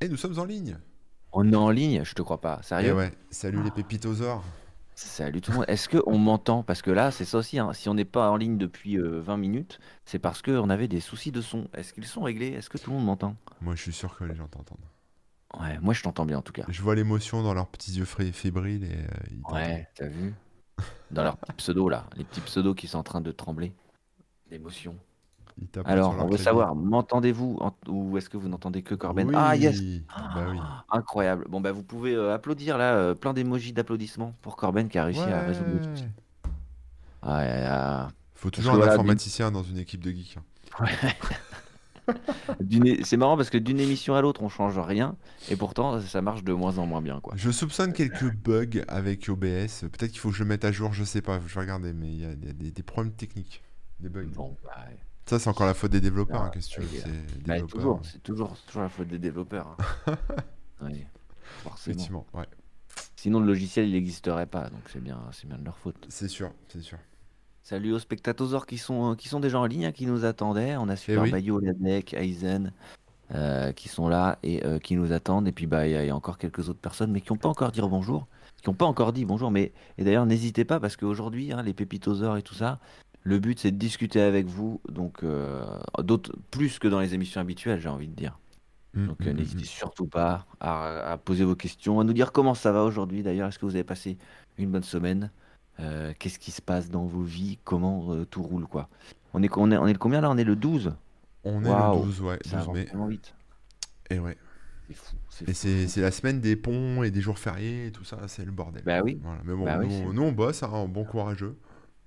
Et nous sommes en ligne. On est en ligne, je te crois pas. Et Sérieux? ouais, salut les pépitosaures. Salut tout le monde. Est-ce qu'on m'entend? Parce que là, c'est ça aussi, hein. Si on n'est pas en ligne depuis euh, 20 minutes, c'est parce qu'on avait des soucis de son. Est-ce qu'ils sont réglés? Est-ce que tout le monde m'entend? Moi, je suis sûr que les gens t'entendent. Ouais, moi je t'entends bien en tout cas. Je vois l'émotion dans leurs petits yeux fébriles et euh, ils. Ouais, t'as vu? Dans leurs petits pseudos là, les petits pseudos qui sont en train de trembler d'émotion. Alors, sur on veut savoir, m'entendez-vous en- ou est-ce que vous n'entendez que Corben? Ah yes! Oui, bah oui. Ah, incroyable. Bon bah vous pouvez euh, applaudir là, euh, plein d'émojis d'applaudissements pour Corben qui a réussi à résoudre le souci. Ah, ouais, ah. Faut toujours un informaticien dans une équipe de geeks. hein. c'est marrant parce que d'une émission à l'autre on change rien et pourtant ça marche de moins en moins bien quoi. Je soupçonne quelques bugs avec OBS. Peut-être qu'il faut que je le mette à jour, je sais pas. Je vais regarder, mais il y a, il y a des, des problèmes techniques, des bugs. Bon bah, ouais. Ça, c'est encore la faute des développeurs. Ah, hein, Qu'est-ce que tu veux oui, C'est Bah, toujours, la faute des développeurs. hein. Ouais. Effectivement, ouais. Sinon le logiciel il n'existerait pas donc c'est bien, c'est bien de leur faute. C'est sûr, c'est sûr. Salut aux spectateurs qui sont, euh, qui sont déjà en ligne, hein, qui nous attendaient. On a Super oui. Bayo, Ladek, Aizen euh, qui sont là et euh, qui nous attendent. Et puis bah il y, a il y a encore quelques autres personnes, mais qui n'ont pas encore dit bonjour, qui n'ont pas encore dit bonjour. Mais et d'ailleurs n'hésitez pas parce qu'aujourd'hui hein, les pépitoseurs et tout ça, le but c'est de discuter avec vous, donc euh, d'autres plus que dans les émissions habituelles, j'ai envie de dire. Mm, Donc mm, euh, mm, n'hésitez surtout pas à, à poser vos questions, à nous dire comment ça va aujourd'hui. D'ailleurs, est-ce que vous avez passé une bonne semaine? Euh, Qu'est-ce qui se passe dans vos vies? Comment tout roule quoi? On est, on, est, on est le combien là? On est le 12 On est le 12, ouais, Ça 12 avance mai. vite. Et ouais. C'est fou. c'est Et la semaine des ponts et des jours fériés et tout ça, c'est le bordel. Bah oui, Voilà. Mais bon, bah oui, nous, c'est- nous, on bosse, hein, bon courageux.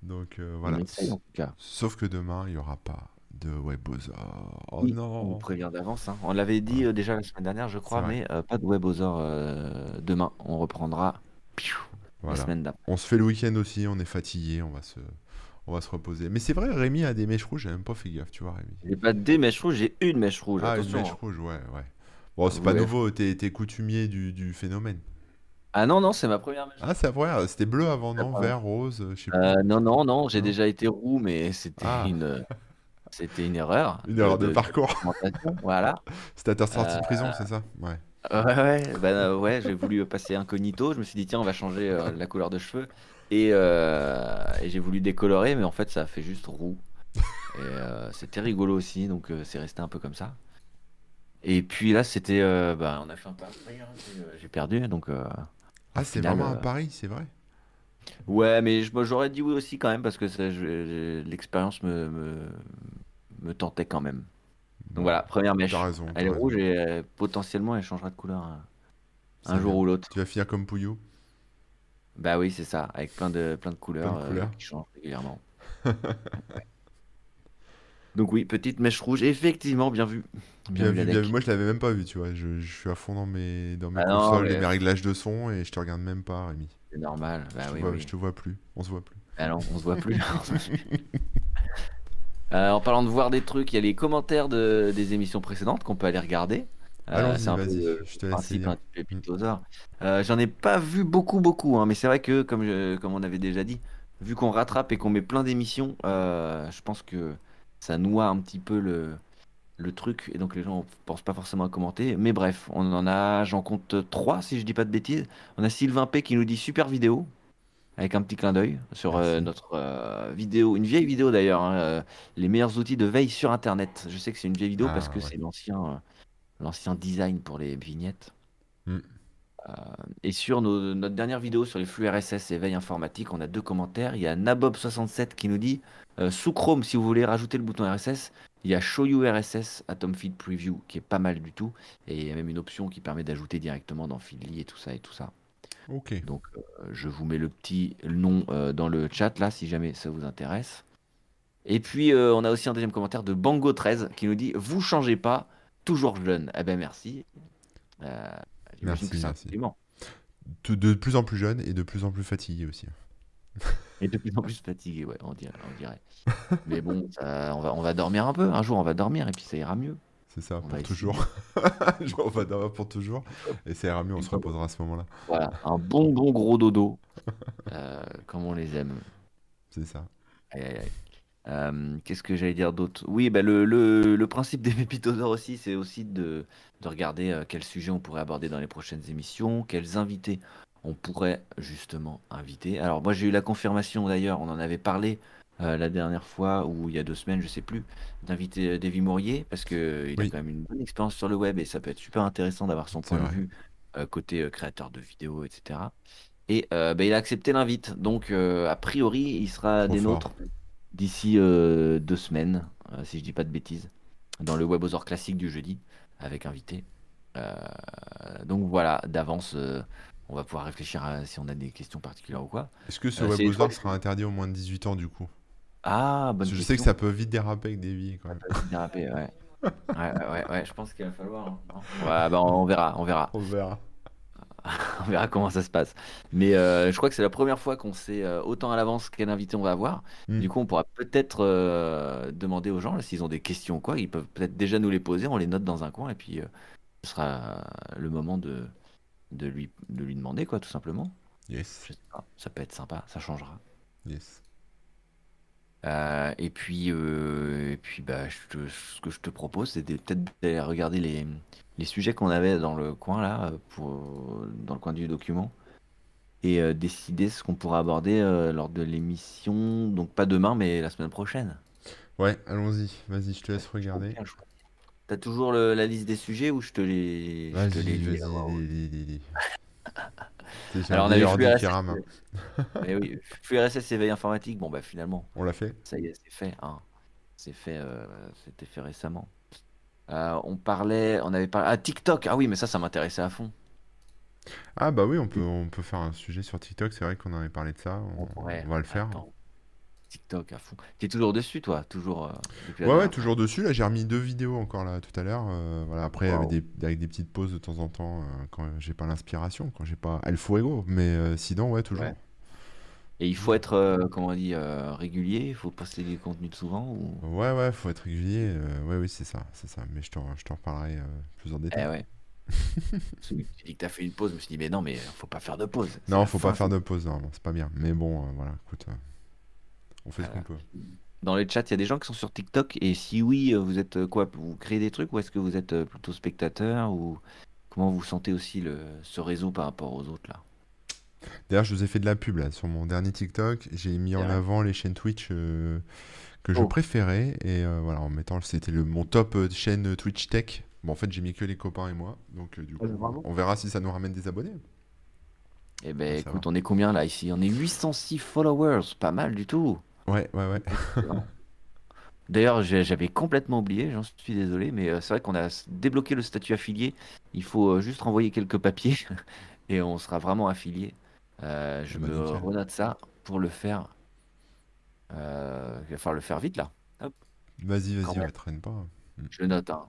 Donc euh, voilà. essaye en tout cas. Sauf que demain, il n'y aura pas de Webosor. Oh Oui, on non prévient d'avance. hein. On l'avait dit euh, déjà la semaine dernière, je crois, mais euh, pas de Webosaur euh, demain. On reprendra piou, la semaine d'après. On se fait le week-end aussi, on est fatigué, on va se, on va se reposer. Mais c'est vrai, Rémi a des mèches rouges, j'ai même pas fait gaffe, tu vois, Rémi. J'ai pas des mèches rouges, j'ai une mèche rouge. Ah, une mèche hein. rouge, ouais, ouais. Bon, c'est pas Ouais. nouveau, t'es t'es coutumier du, du phénomène. Ah non, non, c'est ma première. Ah, c'est vrai, c'était bleu avant, non? Vert, rose, je sais. Euh, non, non, non, j'ai Non déjà été roux, mais c'était Ah. une, c'était une erreur Une erreur de parcours. documentation, Voilà. C'était à ta sortie de Euh, prison, c'est ça? Ouais. Ouais, ouais, bah, euh, ouais, j'ai voulu passer incognito. Je me suis dit, tiens, on va changer euh, la couleur de cheveux. Et, euh, et j'ai voulu décolorer, mais en fait, ça a fait juste roux. Et euh, c'était rigolo aussi, donc euh, c'est resté un peu comme ça. Et puis là, c'était. euh, bah, on a fait un pari, hein, j'ai euh, j'ai perdu, donc. euh, Ah, c'est vraiment un euh, pari, c'est vrai? Ouais, mais j'aurais dit oui aussi quand même, parce que l'expérience me, me, me tentait quand même. Donc voilà, première mèche. raison, Elle est rouge et euh, potentiellement elle changera de couleur C'est un jour bien. ou l'autre. Tu vas finir comme Pouillou? Bah oui, c'est ça, avec plein de, plein de couleurs, Plein de euh, couleurs. qui changent régulièrement. Donc oui, petite mèche rouge, effectivement, bien vu. Bien, Bien vu, bien vu. Moi, je l'avais même pas vu, tu vois. Je, je suis à fond dans mes, dans mes Ah non, consoles et mais mes réglages de son et je te regarde même pas, Rémi. c'est normal. Bah Je te oui, vois, oui. je te vois plus. On se voit plus. Ah non, on se voit plus. Euh, en parlant de voir des trucs, il y a les commentaires de, des émissions précédentes qu'on peut aller regarder. Euh, c'est un peu vas-y, le je te principe hein. Euh, J'en ai pas vu beaucoup, beaucoup, hein, mais c'est vrai que, comme, je- comme on avait déjà dit, vu qu'on rattrape et qu'on met plein d'émissions, euh, je pense que ça noie un petit peu le, le truc, et donc les gens pensent pas forcément à commenter. Mais bref, on en a, j'en compte trois, si je dis pas de bêtises. On a Sylvain P qui nous dit super vidéo, avec un petit clin d'œil sur euh, notre euh, vidéo, une vieille vidéo d'ailleurs, hein, euh, les meilleurs outils de veille sur Internet. Je sais que c'est une vieille vidéo parce Ah, que ouais. c'est l'ancien, l'ancien design pour les vignettes. Mm. Et sur nos- notre dernière vidéo sur les flux RSS et veille informatique, on a deux commentaires. Il y a Nabob67 qui nous dit euh, sous Chrome, si vous voulez rajouter le bouton RSS, il y a Show You RSS Atom Feed Preview qui est pas mal du tout. Et il y a même une option qui permet d'ajouter directement dans Feedly et tout ça et tout ça. Ok. Donc euh, je vous mets le petit nom euh, dans le chat là si jamais ça vous intéresse. Et puis on a aussi un deuxième commentaire de Bango13 qui nous dit Vous changez pas, toujours jeune. Eh ben merci. Merci, que un merci. de plus en plus jeune et de plus en plus fatigué aussi. Et de plus en plus fatigué, ouais, on dirait. On dirait. Mais bon, ça- on, va, on va dormir un peu. Un jour on va dormir et puis ça ira mieux. C'est ça, On pour toujours. Je vois, on va dormir pour toujours. Et ça ira mieux, on se reposera à ce moment-là. Voilà, un bon bon gros dodo. euh, comme on les aime. C'est ça. Aïe, aïe, aïe. Euh, Qu'est-ce que j'allais dire d'autre? Oui, bah, le, le- le principe des pépites d'or aussi, c'est aussi de, de regarder euh, quel sujet on pourrait aborder dans les prochaines émissions, quels invités on pourrait justement inviter. Alors moi j'ai eu la confirmation d'ailleurs, on en avait parlé euh, la dernière fois ou il y a deux semaines, je sais plus, d'inviter euh, Davy Mourier parce que il a quand même une bonne expérience sur le web et ça peut être super intéressant d'avoir son point de vue euh, côté euh, créateur de vidéos, etc. Et bah, il a accepté l'invite, donc a priori il sera Trop des fort. nôtres d'ici deux semaines, si je dis pas de bêtises, dans le Webosaur classique du jeudi avec invité. Donc voilà, d'avance, on va pouvoir réfléchir à si on a des questions particulières ou quoi. Est-ce que ce Euh, que- sera interdit aux moins de 18 ans du coup? Ah, bonne Parce que je sais que ça peut vite déraper avec des vies quand Ça même. peut vite déraper, ouais. Ouais, ouais, ouais, je pense qu'il va falloir. hein, Ouais, bah, on verra, on verra. On verra. On verra comment ça se passe. Mais euh, je crois que c'est la première fois qu'on sait euh, autant à l'avance quel invité on va avoir. Hmm. Du coup, on pourra peut-être euh, demander aux gens s'ils ont des questions ou quoi. Ils peuvent peut-être déjà nous les poser. On les note dans un coin et puis euh, ce sera le moment de, de, lui, de lui demander, quoi, tout simplement. Yes, Je sais pas, ça peut être sympa, ça changera. yes. Euh, et puis, euh, et puis bah, je te- ce que je te propose, c'est peut-être d'aller regarder les, les sujets qu'on avait dans le coin là, pour, dans le coin du document, et euh, décider ce qu'on pourra aborder lors de l'émission. Donc pas demain, mais la semaine prochaine. Ouais, allons-y. Vas-y, je te laisse regarder. Bien, je crois. T'as toujours le- la liste des sujets ou je te les, je te les lis avant Alors on avait flux RSS, mais oui, flux RSS éveil informatique. Bon bah finalement, On l'a fait? ça y est, c'est fait. Hein. C'est fait, euh, c'était fait récemment. Euh, on parlait, on avait parlé à TikTok. Ah oui, mais ça, ça m'intéressait à fond. Ah bah oui, on peut, on peut faire un sujet sur TikTok, c'est vrai qu'on avait parlé de ça, on, va le faire. Attends, TikTok à fond. T'es toujours dessus, toi, toujours euh, Ouais, ouais, toujours dessus. Là, j'ai remis deux vidéos encore là tout à l'heure. euh, voilà, après, avec des, avec des petites pauses de temps en temps euh, quand j'ai pas l'inspiration, quand j'ai pas El Fuego. Mais sinon, ouais, toujours. Ouais. Et il faut être, comment on dit, régulier? Il faut poster des contenus de souvent ou? Ouais, ouais, faut être régulier. ouais, oui, c'est ça, c'est ça. Mais je t'en, je t'en reparlerai plus en Eh détail. ouais. Parce que Tu dis que t'as fait une pause. Je me suis dit, mais non, mais faut pas faire de pause. Non, faut fin, pas faire de pause, normalement, c'est pas bien. Mais bon, euh, voilà, écoute, euh, on fait ce qu'on Voilà. peut. Dans les chats, il y a des gens qui sont sur TikTok. Et si oui, euh, vous êtes euh, quoi? Vous créez des trucs ou est-ce que vous êtes euh, plutôt spectateur ou comment vous sentez aussi le, ce réseau par rapport aux autres là? D'ailleurs, je vous ai fait de la pub là sur mon dernier TikTok. J'ai mis en avant les chaînes Twitch euh, que je Oh. préférais et euh, voilà, en mettant c'était le mon top euh, chaîne Twitch Tech. Bon, en fait, j'ai mis que les copains et moi, donc euh, du coup, bravo. on verra si ça nous ramène des abonnés. Eh ben, va. écoute, on est combien là? Ici? On est 806 followers, pas mal du tout. Ouais, ouais, ouais. D'ailleurs, j'avais complètement oublié, j'en suis désolé, mais euh, c'est vrai qu'on a débloqué le statut affilié. Il faut euh, juste renvoyer quelques papiers et on sera vraiment affilié. Euh, je Bah, me nickel. renote ça pour le faire. Euh, il va falloir le faire vite là. Vas-y, vas-y, ouais, traîne pas. Je le note. hein.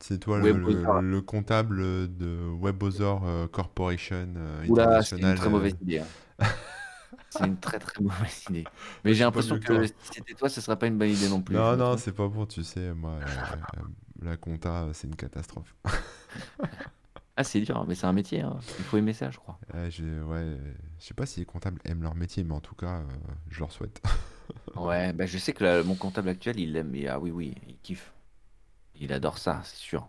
C'est toi le, le- WebOzor. le comptable de WebOzor Corporation Oula, c'est une International. très mauvaise idée. hein. C'est une très très mauvaise idée. Mais je j'ai l'impression que si c'était toi, ce serait pas une bonne idée non plus. je Non, non, c'est pas pour, tu sais, moi, euh, euh, la compta, c'est une catastrophe. Ah, c'est dur, mais c'est un métier. hein. Il faut aimer ça, je crois. Ouais, ouais, euh, je sais pas si les comptables aiment leur métier, mais en tout cas, euh, je leur souhaite. Ouais, bah, je sais que là, mon comptable actuel, il l'aime. et Ah oui, oui, il kiffe. Il adore ça, c'est sûr.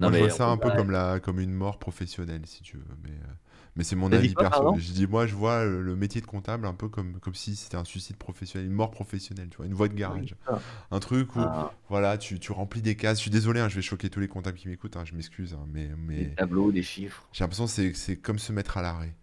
Moi, Non, je mais vois on ça un peu comme la, comme une mort professionnelle, si tu veux. Mais, mais c'est mon avis quoi, perso. pardon Je dis, moi, je vois le, métier de comptable un peu comme, comme si c'était un suicide professionnel, une mort professionnelle, tu vois, une voie de garage. Ah. Un truc où, Ah, voilà, tu, tu remplis des cases. Je suis désolé, hein, je vais choquer tous les comptables qui m'écoutent, hein, je m'excuse, hein, mais, des tableaux, des chiffres. j'ai l'impression que c'est c'est comme se mettre à l'arrêt.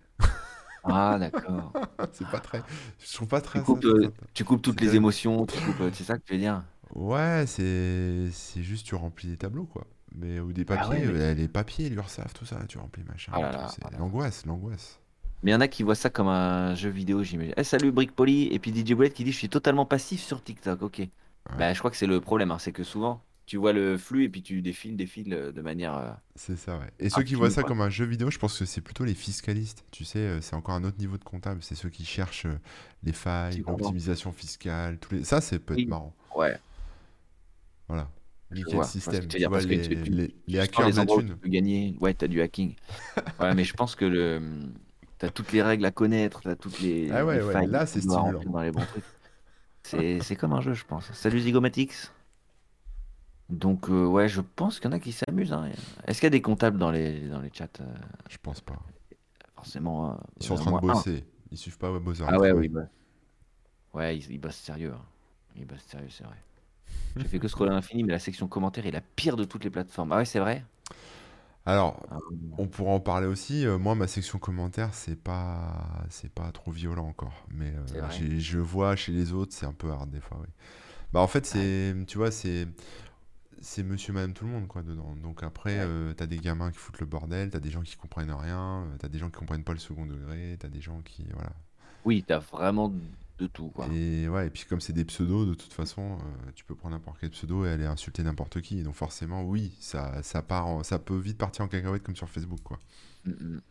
Ah, d'accord. C'est pas très. Je trouve pas très. Tu coupes, ça- euh, tu coupes toutes les émotions, tu coupes, euh, c'est ça que tu veux dire? Ouais, c'est c'est juste tu remplis des tableaux quoi. Mais ou des Ah papiers, ouais, mais- euh, les papiers, l'URSSAF, tout ça, tu remplis machin. Ah c'est ah l'angoisse, l'angoisse. Mais il y en a qui voient ça comme un jeu vidéo, j'imagine. Eh, salut Brick Polly, et puis DJ Bullet qui dit je suis totalement passif sur TikTok. Ok. Bah, je crois que c'est le problème, hein, c'est que souvent tu vois le flux et puis tu défiles, défiles euh, de manière. euh, C'est ça, ouais. Et Ah, ceux qui voient ça comme un jeu vidéo, je pense que c'est plutôt les fiscalistes. Tu sais, euh, c'est encore un autre niveau de comptable. C'est ceux qui cherchent euh, les failles, l'optimisation fiscale, tous les... Ça, c'est peut être Oui. marrant. Ouais. Voilà. Le système. tu vois, les, tu- hackers les endroits où tu peux gagner. Ouais, t'as du hacking. ouais, mais je pense que le. T'as toutes les règles à connaître, t'as toutes les, Ah ouais, les ouais, là, c'est stimulant. dans les bons trucs. C'est c'est comme un jeu, je pense. Salut Zygomatics. Donc, euh, ouais, je pense qu'il y en a qui s'amusent. hein. Est-ce qu'il y a des comptables dans les, dans les chats euh, Je pense pas. Forcément. euh, Ils sont en train de moins un. bosser. Ils suivent pas Bowser. Ah ouais. Bah. Ouais, ils, ils bossent sérieux. hein. Ils bossent sérieux, c'est vrai. J'ai fait que scroller à l'infini, mais la section commentaires est la pire de toutes les plateformes. Ah ouais, c'est vrai? Alors, Ah, on pourra en parler aussi. Euh, moi, ma section commentaires, c'est pas, c'est pas trop violent encore. Mais euh, je vois chez les autres, c'est un peu hard des fois. Oui. Bah, en fait, c'est, tu vois, c'est, c'est Monsieur, Madame, tout le monde quoi dedans. Donc après, Ouais. euh, t'as des gamins qui foutent le bordel, t'as des gens qui comprennent rien, euh, t'as des gens qui comprennent pas le second degré, t'as des gens qui, voilà. Oui, t'as vraiment de tout, quoi. Et ouais, et puis comme c'est des pseudos, de toute façon, euh, tu peux prendre n'importe quel pseudo et aller insulter n'importe qui. Donc forcément, oui, ça, ça part, en- ça peut vite partir en cacahuète comme sur Facebook, quoi. Mm, mm.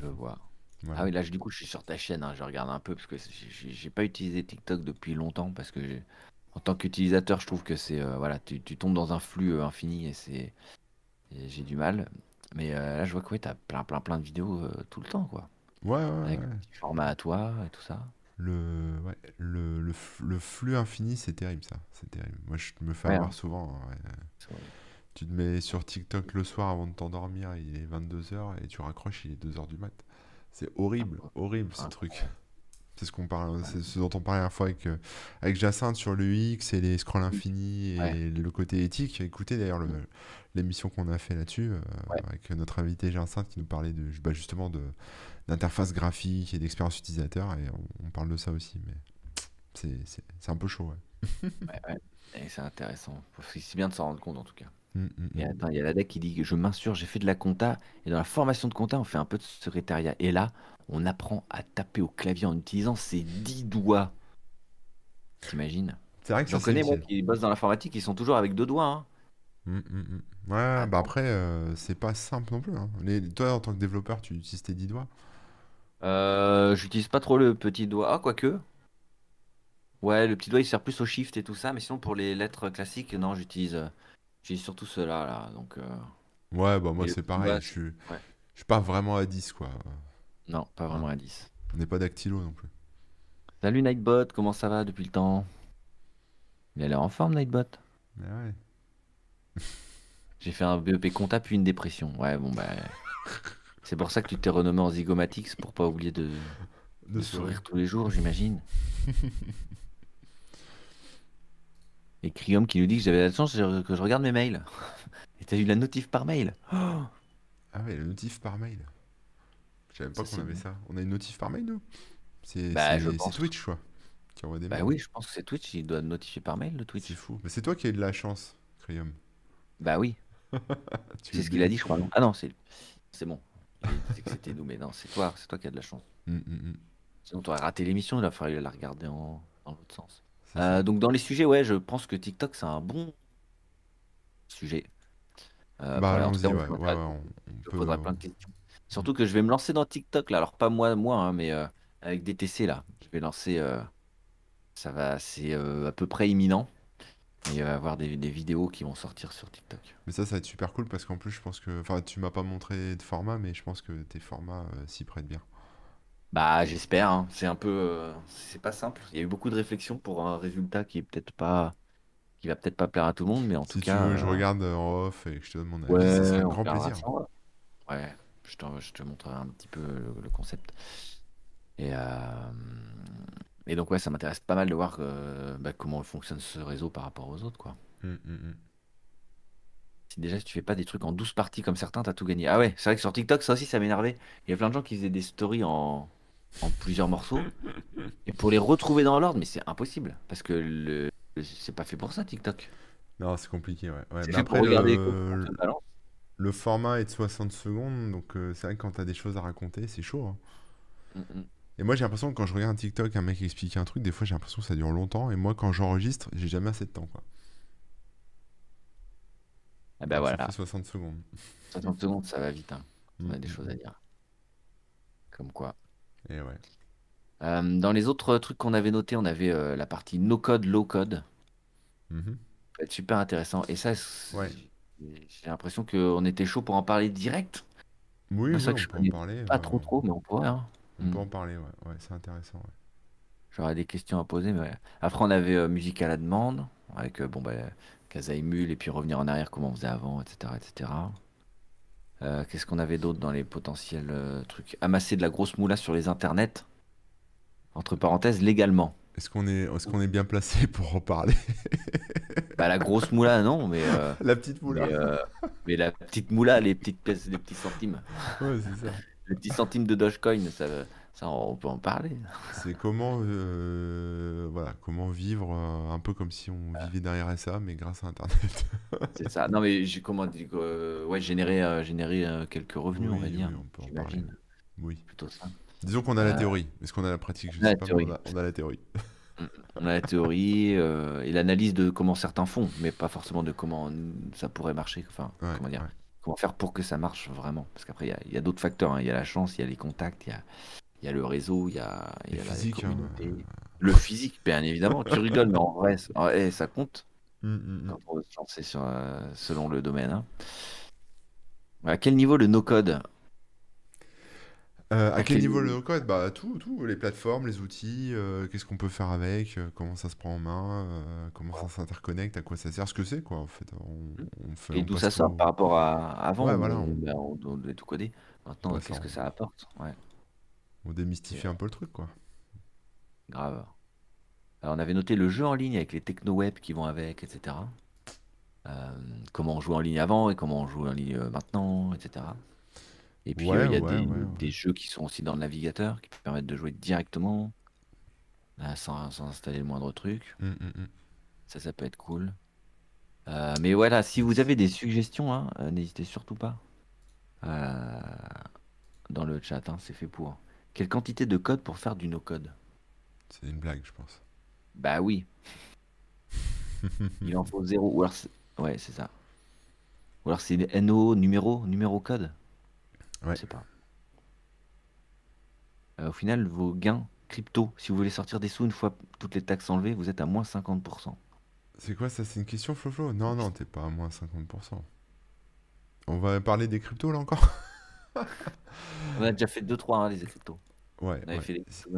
Je vois. Voilà. Ah oui, là, je- du coup, je suis sur ta chaîne, hein, je regarde un peu, parce que j'ai- pas utilisé TikTok depuis longtemps, parce que en tant qu'utilisateur, je trouve que c'est, euh, voilà, tu, tu tombes dans un flux euh, infini et c'est, j'ai du mal. Mais là, je vois que ouais, t'as plein, plein, plein de vidéos tout le temps, quoi. Ouais, ouais, Avec ouais. format à toi et tout ça. Le, ouais, le, le, le flux infini, c'est terrible ça. C'est terrible. Moi, je me fais Ouais, avoir hein. souvent. Tu te mets sur TikTok le soir avant de t'endormir, il est 22h et tu raccroches, il est 2h du mat. C'est horrible, horrible ce truc. C'est ce qu'on parle, c'est ce dont on parlait la fois avec, euh, avec Jacinthe sur le et les scrolls infinis et Ouais. le côté éthique. Écoutez d'ailleurs le- l'émission qu'on a fait là-dessus euh, Ouais. avec notre invité Jacinthe qui nous parlait de, bah, justement de d'interface graphique et d'expérience utilisateur et on, on parle de ça aussi. Mais c'est- un peu chaud, ouais. Ouais, ouais. Et c'est intéressant. C'est bien de s'en rendre compte, en tout cas. Mm, mm, Et mm. attends, il y a la deck qui dit que je m'insurge, j'ai fait de la compta, et dans la formation de compta, on fait un peu de secrétariat. Et là, on apprend à taper au clavier en utilisant ses 10 doigts. T'imagines? C'est vrai que J'en connais, moi, qui bossent dans l'informatique, ils sont toujours avec deux doigts. hein. Ouais, bah après, euh, c'est pas simple non plus. hein. Les, toi, en tant que développeur, tu utilises tes 10 doigts. Euh, j'utilise pas trop le petit doigt. Ah, quoique. Ouais, le petit doigt, il sert plus au shift et tout ça, mais sinon, pour les lettres classiques, non, j'utilise euh, j'utilise surtout ceux-là, là. Donc, euh, Ouais, bah moi, c'est pareil. doigt, Je suis, ouais. je suis pas vraiment à 10, quoi. non, pas vraiment à 10. On n'est pas dactylo non plus. Salut Nightbot, comment ça va depuis le temps? Il a l'air en forme, Nightbot. Mais ouais. J'ai fait un BEP compta puis une dépression. Ouais, bon, bah. C'est pour ça que tu t'es renommé en Zygomatics pour pas oublier de, De de sourire. tous les jours, j'imagine. Et Crium qui nous dit que j'avais la chance que je regarde mes mails. Et t'as eu la notif par mail. Oh Ah ouais, le notif par mail. Je savais pas qu'on avait ça. On a une notif par mail, nous? C'est Bah. Twitch, quoi. Qui envoie des bah mails. oui, je pense que c'est Twitch, il doit notifier par mail le Twitch. C'est fou. Mais c'est toi qui as eu de la chance, Crium. Bah oui, c'est es ce qu'il a dit, je crois. Ah non, c'est bon. Que c'était nous, mais non, c'est toi, c'est toi qui as de la chance. Mm, mm, mm. Sinon, t'aurais raté l'émission, il a fallu la regarder en, dans l'autre sens. Euh, donc dans les sujets, ouais, je pense que TikTok c'est un bon sujet. Euh, Bah, ouais. on ouais, posera- ouais, on, on je peut- poserai plein de questions. Surtout que je vais me lancer dans TikTok là, alors pas moi, moi, hein, mais euh, avec DTC là. Je vais lancer, euh, ça va, c'est euh, à peu près imminent. Il va y avoir des, des vidéos qui vont sortir sur TikTok. Mais ça, ça va être super cool parce qu'en plus, je pense que. Enfin, tu m'as pas montré de format, mais je pense que tes formats euh, s'y prêtent bien. Bah j'espère, hein. c'est un peu, euh, c'est pas simple. Il y a eu beaucoup de réflexions pour un résultat qui est peut-être pas, qui va peut-être pas plaire à tout le monde, mais en Si tout tu cas. veux, je euh, regarde en off et que je te donne mon avis, Ouais, ça serait on grand plaisir. ça, ouais. Ouais, je te, je te montrerai un petit peu le, le concept. Et, euh, et donc, ouais, ça m'intéresse pas mal de voir euh, bah, comment fonctionne ce réseau par rapport aux autres, quoi. Mm, mm, mm. Si déjà, si tu fais pas des trucs en 12 parties comme certains, t'as tout gagné. Ah ouais, c'est vrai que sur TikTok, ça aussi, ça m'énervait. Il y a plein de gens qui faisaient des stories en, en plusieurs morceaux. Et pour les retrouver dans l'ordre, mais c'est impossible. Parce que le, c'est pas fait pour ça, TikTok. Non, c'est compliqué, ouais. ouais. C'est Mais fait pour après, regarder le, le format est de 60 secondes, donc euh, c'est vrai que quand t'as des choses à raconter, c'est chaud. hein. Et moi, j'ai l'impression que quand je regarde un TikTok, un mec explique un truc, des fois, j'ai l'impression que ça dure longtemps. Et moi, quand j'enregistre, j'ai jamais assez de temps, quoi. Ah bah ça voilà, fait 60 secondes. 60 secondes, ça va vite. hein. On a Mm, des mm, choses à mm. dire. Comme quoi. Et ouais. Euh, dans les autres trucs qu'on avait notés, on avait euh, la partie no code, low code. Mhm. Ça va être super intéressant. Et ça, Ouais. j'ai l'impression qu'on était chaud pour en parler direct. Oui, C'est oui, ça on que je peut en parler. Pas euh, trop trop, mais on pourrait. hein. On Mm. peut en parler, ouais. Ouais, c'est intéressant. ouais. j'aurais des questions à poser. Mais Après, on avait euh, musique à la demande, avec euh, bon, bah, Casa et Mule, et puis revenir en arrière, comment on faisait avant, etc. etc. Euh, Qu'est-ce qu'on avait d'autre dans les potentiels euh, trucs? Amasser de la grosse moula sur les internets, entre parenthèses, légalement. Est-ce qu'on est, qu'on est bien placé pour en parler? Bah, la grosse moula, non, mais, euh, La petite moula. mais, mais la petite moula, les petites pièces, les petits centimes. Ouais, c'est ça. Les petits centimes de Dogecoin, ça, ça, on peut en parler. C'est comment, euh, voilà, comment vivre euh, un peu comme si on vivait d'un RSA, mais grâce à Internet. C'est ça. Non, mais j'ai comment dire, euh, ouais, générer, euh, générer quelques revenus, on Oui, va dire. oui, on peut en parler. Oui. Plutôt ça. Disons qu'on a la théorie. Est-ce qu'on a la pratique? Je on a sais la pas, on a, on a la théorie. On a la théorie euh, et l'analyse de comment certains font, mais pas forcément de comment ça pourrait marcher. Enfin, Ouais, comment dire, ouais. Comment faire pour que ça marche vraiment. Parce qu'après, il y a, d'autres facteurs. hein. Il y a la chance, il y a les contacts, il y a, il y a le réseau, il y a, y la physique, hein, communauté. Le physique, bien évidemment. Tu rigoles, mais en vrai, ça, ça compte Hum, hum, hum. quand on veut se lancer sur, euh, selon le domaine. hein. À quel niveau le no-code Euh, à À quel quel niveau le no-code? Bah tout, tout, les plateformes, les outils, euh, qu'est-ce qu'on peut faire avec, euh, comment ça se prend en main, comment ça s'interconnecte, à quoi ça sert, ce que c'est quoi en fait. On, on fait, Et d'où ça sort au- par rapport à avant Ouais, voilà, on, ben, on- on devait tout coder. Maintenant, qu'est-ce que ça apporte? Ouais, on démystifie un peu le truc quoi. grave. Alors, on avait noté le jeu en ligne avec les techno-web qui vont avec, etc. Euh, comment on jouait en ligne avant et comment on joue en ligne maintenant, etc. Et puis, euh, Ouais, il y a ouais, des, ouais, ouais. des jeux qui sont aussi dans le navigateur qui permettent de jouer directement, là, sans, sans installer le moindre truc. Hum, hum, hum. Ça, ça peut être cool. Euh, mais voilà, si vous avez des suggestions, hein, euh, n'hésitez surtout pas euh, dans le chat, hein, c'est fait pour. Quelle quantité de code pour faire du no-code? C'est une blague, je pense. Bah oui, il en faut zéro. Ou alors, ouais, c'est ça. Ou alors c'est NO, numéro, numéro code? Je Ouais. sais pas. Euh, au final, vos gains crypto, si vous voulez sortir des sous une fois toutes les taxes enlevées, vous êtes à moins 50%. C'est quoi ça? C'est une question, Flo-Flo? Non, non, t'es pas à moins 50%. On va parler des cryptos là encore? On a déjà fait 2-3 hein, les cryptos. Ouais, ouais.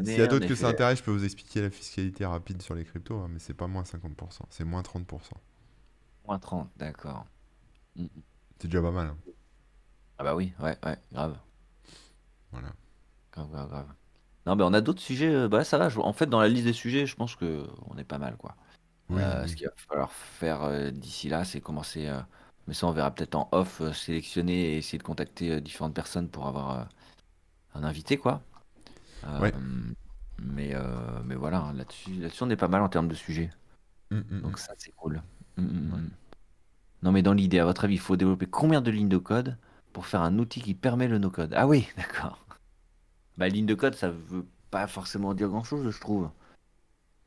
S'il y a d'autres que fait ça intéresse, je peux vous expliquer la fiscalité rapide sur les cryptos, hein, mais c'est pas moins 50%, c'est moins 30%. moins 30, d'accord. Mm. C'est déjà pas mal, hein. Ah bah oui, ouais, ouais, grave. Voilà. Grave, grave, grave. Non, mais on a d'autres sujets. euh, Bah ça va. je- En fait, dans la liste des sujets, je pense que on est pas mal, quoi. Oui, Euh, ce oui. qu'il va falloir faire euh, d'ici là, c'est commencer. euh, mais ça, on verra peut-être en off, euh, sélectionner et essayer de contacter euh, différentes personnes pour avoir euh, un invité, quoi. Ouais. Mais, euh, mais voilà, hein, là-dessus, là-dessus, on est pas mal en termes de sujets. Hum, hum, Donc hum. ça, c'est cool. Mm, mm, Ouais. mm. Non, mais dans l'idée, à votre avis, il faut développer combien de lignes de code? Pour faire un outil qui permet le no-code? Ah oui, d'accord. Bah, ligne de code, ça veut pas forcément dire grand-chose, je trouve.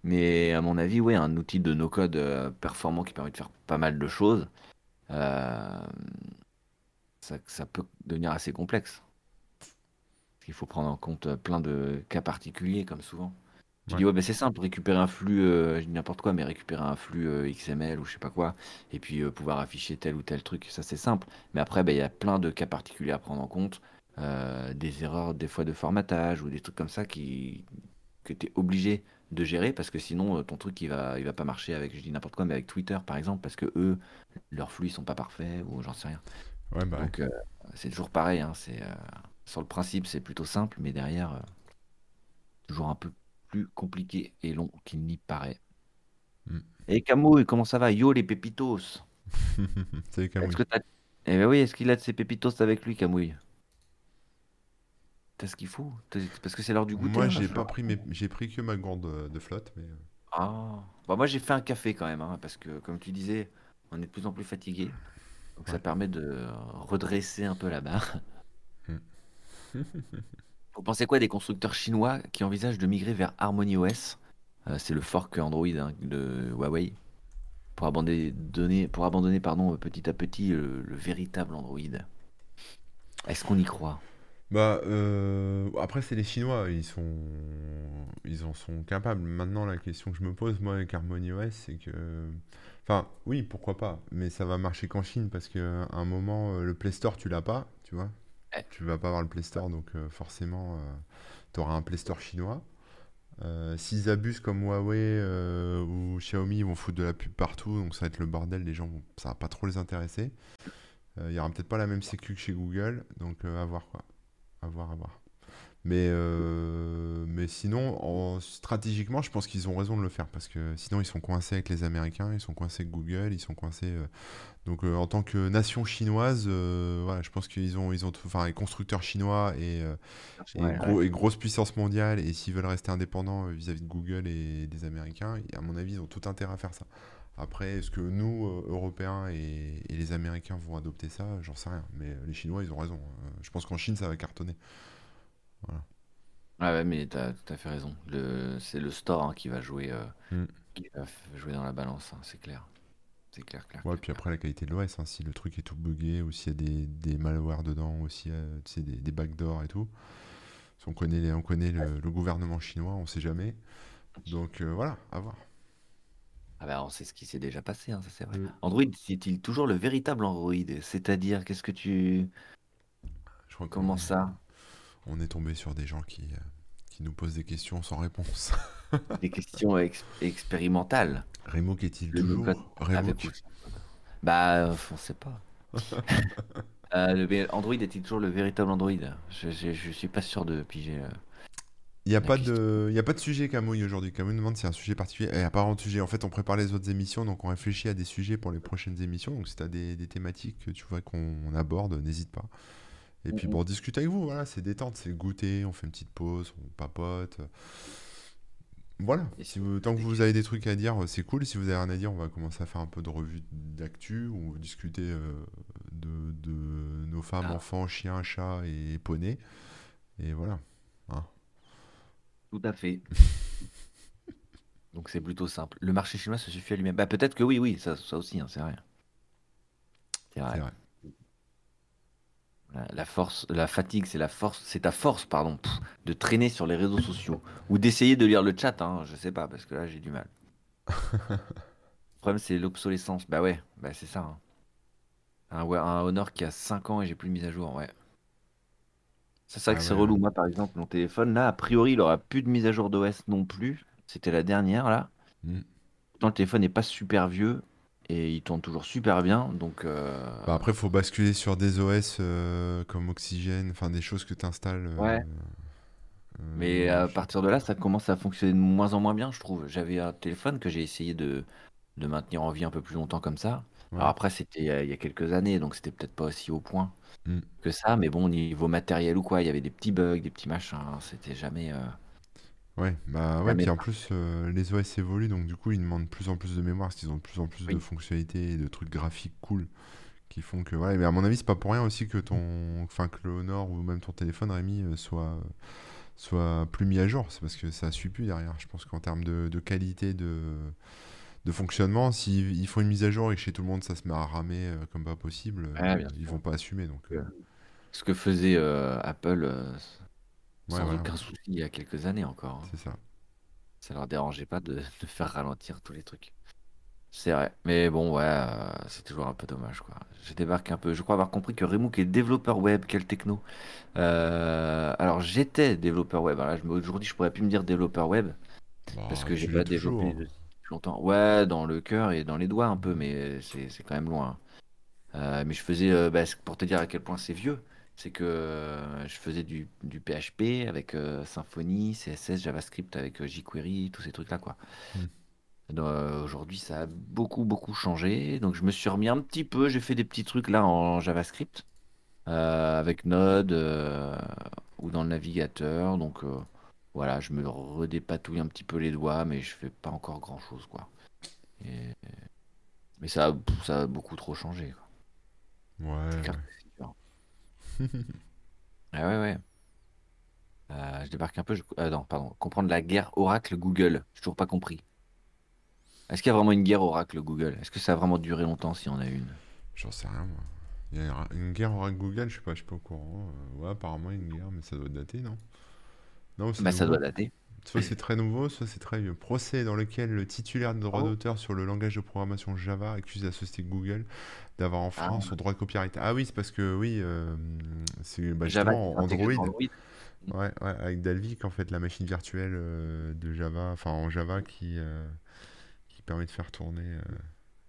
Mais à mon avis, oui, un outil de no-code euh, performant qui permet de faire pas mal de choses, euh, ça, peut devenir assez complexe. Qu'il faut prendre en compte euh, plein de cas particuliers, comme souvent. Tu Ouais. dis, ouais, ben c'est simple, récupérer un flux, euh, je dis n'importe quoi, mais récupérer un flux euh, XML ou je sais pas quoi, et puis euh, pouvoir afficher tel ou tel truc, ça c'est simple. Mais après, ben, il y a plein de cas particuliers à prendre en compte, euh, des erreurs des fois de formatage ou des trucs comme ça qui, que tu es obligé de gérer parce que sinon euh, ton truc il va, il va pas marcher avec, je dis n'importe quoi, mais avec Twitter par exemple, parce que eux, leurs flux ils sont pas parfaits ou j'en sais rien. Ouais, bah ouais. Donc euh, c'est toujours pareil, hein, c'est, euh, sur le principe c'est plutôt simple, mais derrière, euh, toujours un peu plus compliqué et long qu'il n'y paraît. Mm. Et Camouille, comment ça va? Yo les pépitos! Salut Est-ce Camouille. que t'as... Eh ben oui, est-ce qu'il a de ses pépitos avec lui, Camouille? T'as ce qu'il faut? Parce que c'est l'heure du goûter, Moi, hein, j'ai pas pris mes... j'ai pris que ma gourde de, de flotte, mais euh, Ah, bah moi j'ai fait un café quand même, hein, parce que comme tu disais, on est de plus en plus fatigué. Donc ça permet de redresser un peu la barre. Vous pensez quoi des constructeurs chinois qui envisagent de migrer vers Harmony OS? Euh, c'est le fork Android hein, de Huawei. Pour abandonner, donner- pour abandonner pardon, petit à petit le, le véritable Android. Est-ce qu'on y croit? Bah, euh, après, c'est les Chinois, ils sont, ils en sont capables. Maintenant, la question que je me pose, moi, avec Harmony OS, c'est que, enfin, oui, pourquoi pas, mais ça va marcher qu'en Chine parce qu'à un moment, euh, le Play Store, tu l'as pas, tu vois. Tu vas pas avoir le Play Store, donc euh, forcément, tu auras un Play Store chinois. Euh, S'ils abusent comme Huawei euh, ou Xiaomi, ils vont foutre de la pub partout, donc ça va être le bordel, les gens, vont- ça va pas trop les intéresser. Euh, Il y aura peut-être pas la même sécu que chez Google, donc euh, à voir quoi. À voir, à voir. Mais, euh, mais sinon, en- stratégiquement, je pense qu'ils ont raison de le faire parce que sinon, ils sont coincés avec les Américains, ils sont coincés avec Google, ils sont coincés. euh, donc, euh, en tant que nation chinoise, voilà, je pense qu'ils ont, ils ont, enfin, les constructeurs chinois et, et, Ouais, gros, ouais. et grosse puissance mondiale, et s'ils veulent rester indépendants vis-à-vis de Google et des Américains, à mon avis, ils ont tout intérêt à faire ça. Après, est-ce que nous, Européens et, et les Américains vont adopter ça? J'en sais rien. Mais les Chinois, ils ont raison. Euh, je pense qu'en Chine, ça va cartonner. Voilà. Ouais, ouais, mais t'as tout à fait raison. C'est le store hein, qui va jouer, euh, Mm. qui va jouer dans la balance, hein, c'est clair. C'est clair, clair, Ouais, clair, puis clair. après, la qualité de l'OS, hein, si le truc est tout buggé, ou s'il y a des, des malwares dedans, ou s'il y a tu sais, des, des backdoors et tout. Qu'on connaît, les- on connaît le, le gouvernement chinois, on sait jamais. Donc euh, voilà, à voir. Ah bah, on sait ce qui s'est déjà passé, ça c'est vrai. Mm. Android, est-il toujours le véritable Android? C'est-à-dire, qu'est-ce que tu... Je crois Comment ça? On est tombé sur des gens qui, euh, qui nous posent des questions sans réponse. Des questions ex- expérimentales. Remook est-il Le toujours code avec Remook ou- Bah, euh, on sait pas. Euh, le Android est-il toujours le véritable Android? Je, je, je suis pas sûr de piger euh, Il n'y a, pas de, y a pas de sujet Camouille aujourd'hui. Camouille nous demande si c'est un sujet particulier. Il n'y a pas vraiment de sujet. En fait, on prépare les autres émissions, donc on réfléchit à des sujets pour les prochaines émissions. Donc si tu as des, des thématiques que tu vois qu'on aborde, n'hésite pas. Et puis, bon, on discute avec vous. Voilà, c'est détente, c'est goûter, on fait une petite pause, on papote. Voilà. Et Si vous, tant que vous avez des trucs à dire, c'est cool. Si vous avez rien à dire, on va commencer à faire un peu de revue d'actu. On va discuter euh, de, de nos femmes, Ah, enfants, chiens, chats et poneys. Et voilà. Hein. tout à fait. Donc c'est plutôt simple. Le marché chinois se suffit à lui-même. Bah peut-être que oui, oui, ça, ça aussi, hein, c'est vrai. C'est vrai. La force, la fatigue, c'est la force, c'est ta force, pardon, pff, de traîner sur les réseaux sociaux ou d'essayer de lire le chat. Hein, je sais pas parce que là j'ai du mal. Le problème c'est l'obsolescence. Bah ouais, bah c'est ça. hein. Un, ouais, un Honor qui a 5 ans et j'ai plus de mise à jour. Ouais. C'est ça Ah que c'est relou. Moi par exemple, mon téléphone là, a priori, il aura plus de mise à jour d'OS non plus. C'était la dernière là. Mm. Pourtant le téléphone n'est pas super vieux et il tourne toujours super bien. Donc euh, Bah après, il faut basculer sur des OS euh, comme Oxygène, enfin des choses que tu installes. ouais. Mais à partir de là, ça commence à fonctionner de moins en moins bien, je trouve. J'avais un téléphone que j'ai essayé de, de maintenir en vie un peu plus longtemps comme ça. Alors après, c'était euh, il y a quelques années, donc c'était peut-être pas aussi au point Mm. que ça. Mais bon, niveau matériel ou quoi, il y avait des petits bugs, des petits machins. C'était jamais. Ouais, bah ouais, puis en plus, euh, les OS évoluent, donc du coup, ils demandent de plus en plus de mémoire, parce qu'ils ont de plus en plus de Oui. fonctionnalités et de trucs graphiques cool qui font que, voilà, mais à mon avis, c'est pas pour rien aussi que ton, enfin, que le Honor ou même ton téléphone, Rémi, euh, soit, soit plus mis à jour, c'est parce que ça suit plus derrière. Je pense qu'en termes de, de qualité de, de fonctionnement, s'ils ils font une mise à jour et que chez tout le monde ça se met à ramer euh, comme pas possible, euh, bien ils sûr. vont pas assumer, donc euh, Ce que faisait euh, Apple euh, ouais, sans voilà, aucun souci il y a quelques années encore. hein. c'est ça. Ça leur dérangeait pas de, de faire ralentir tous les trucs. C'est vrai. Mais bon, ouais, euh, c'est toujours un peu dommage, quoi. Je débarque un peu. Je crois avoir compris que Remook est développeur web. Quel techno. Euh, alors, j'étais développeur web. Alors là, aujourd'hui, je pourrais plus me dire développeur web parce Bah, que j'ai pas développé toujours. depuis longtemps. Ouais, dans le cœur et dans les doigts un peu, mais c'est quand même loin. Euh, mais je faisais, bah, pour te dire à quel point c'est vieux, c'est que euh, je faisais du, du PHP avec euh, Symfony, CSS, JavaScript avec euh, jQuery, tous ces trucs-là, quoi. Mm. Euh, aujourd'hui, ça a beaucoup, beaucoup changé. Donc, je me suis remis un petit peu, j'ai fait des petits trucs là en JavaScript avec Node ou dans le navigateur. Donc, voilà, je me redépatouille un petit peu les doigts, mais je fais pas encore grand-chose, quoi. Et- Mais ça, a- ça a beaucoup trop changé, quoi. Ouais, C'est clair ouais. que c'est différent. Ah ouais, ouais. Euh, je débarque un peu. Je... euh, non, pardon. Comprendre la guerre Oracle-Google. J'ai toujours pas compris. Est-ce qu'il y a vraiment une guerre Oracle-Google? Est-ce que ça a vraiment duré longtemps s'il y en a une? J'en sais rien, moi. Il y a une guerre avec Google, je sais pas, je suis pas au courant. Euh, ouais, apparemment, il y a une guerre, mais ça doit dater, non? Non, Bah, ça doit dater. Soit c'est très nouveau, soit c'est très vieux. Procès dans lequel le titulaire de droit Oh. d'auteur sur le langage de programmation Java accuse la société Google d'avoir enfreint Ah. son droit de copyright. Ah oui, c'est parce que, oui, euh, c'est bah, justement Android. Ouais, ouais, avec Dalvik, en fait, la machine virtuelle euh, de Java, enfin en Java qui, euh, qui permet de faire tourner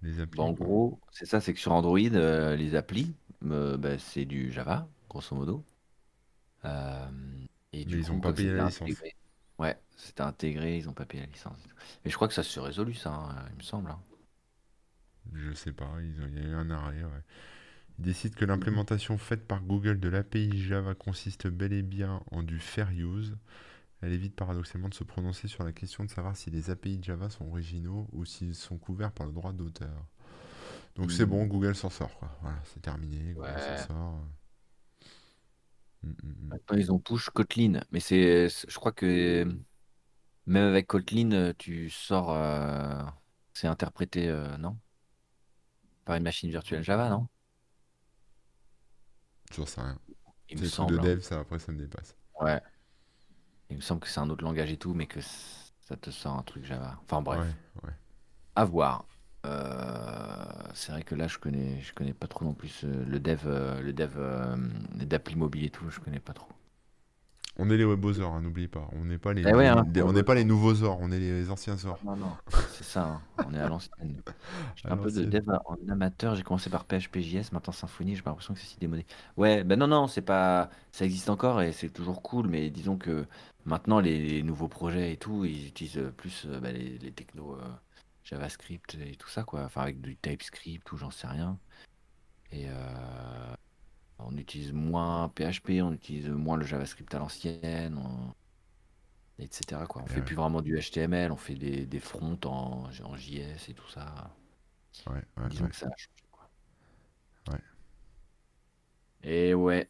les Bah, en applis, quoi. gros, c'est ça, c'est que sur Android, les applis, bah, c'est du Java, grosso modo. Et Mais ils ont coup, pas payé la licence. intégré, ouais, c'était intégré, ils ont pas payé la licence. Mais je crois que ça se résolue, ça, hein, il me semble. hein. Je sais pas, ils ont- il y a eu un arrêt, ouais. Ils décident que l'implémentation faite par Google de l'API Java consiste bel et bien en du fair use. Elle évite paradoxalement de se prononcer sur la question de savoir si les API Java sont originaux ou s'ils sont couverts par le droit d'auteur. Donc c'est bon, Mhm. Google s'en sort, quoi. Voilà, c'est terminé, Google Ouais. s'en sort. Mm, mm, mm. Maintenant, ils ont push Kotlin, mais c'est, c'est- je crois que même avec Kotlin, euh, tu sors, euh, c'est interprété, euh, non? Par une machine virtuelle Java, non? Toujours ça, rien. Il C'est me les trucs de hein. dev, ça après ça me dépasse. Ouais. Il me semble que c'est un autre langage et tout, mais que c- ça te sort un truc Java. Enfin bref, Ouais, ouais. à voir. Euh, c'est vrai que là, je connais, je connais pas trop non plus euh, le dev, euh, le dev euh, d'appli mobile et tout, je connais pas trop. On est les webosaures, hein, n'oublie pas. On n'est pas les, Eh ouais, hein. les- on n'est pas les nouveaux ors, on est les anciens ors. Non, non, c'est ça, hein, on est à l'ancienne. À un peu de dev en amateur, j'ai commencé par PHP.js, maintenant Symfony, j'ai pas l'impression que c'est si démodé. Ouais, ben non, non, c'est pas. Ça existe encore et c'est toujours cool, mais disons que maintenant les, nouveaux projets et tout, ils utilisent plus euh, bah, les, les technos euh, JavaScript et tout ça, quoi. Enfin, avec du TypeScript ou j'en sais rien. Et euh, on utilise moins PHP, on utilise moins le JavaScript à l'ancienne, on- etc. Quoi. On Eh fait ouais. plus vraiment du HTML, on fait des, des fronts en, en JS et tout ça. Ouais, ouais, Disons ouais. que ça a changé. Quoi. Ouais. Et ouais.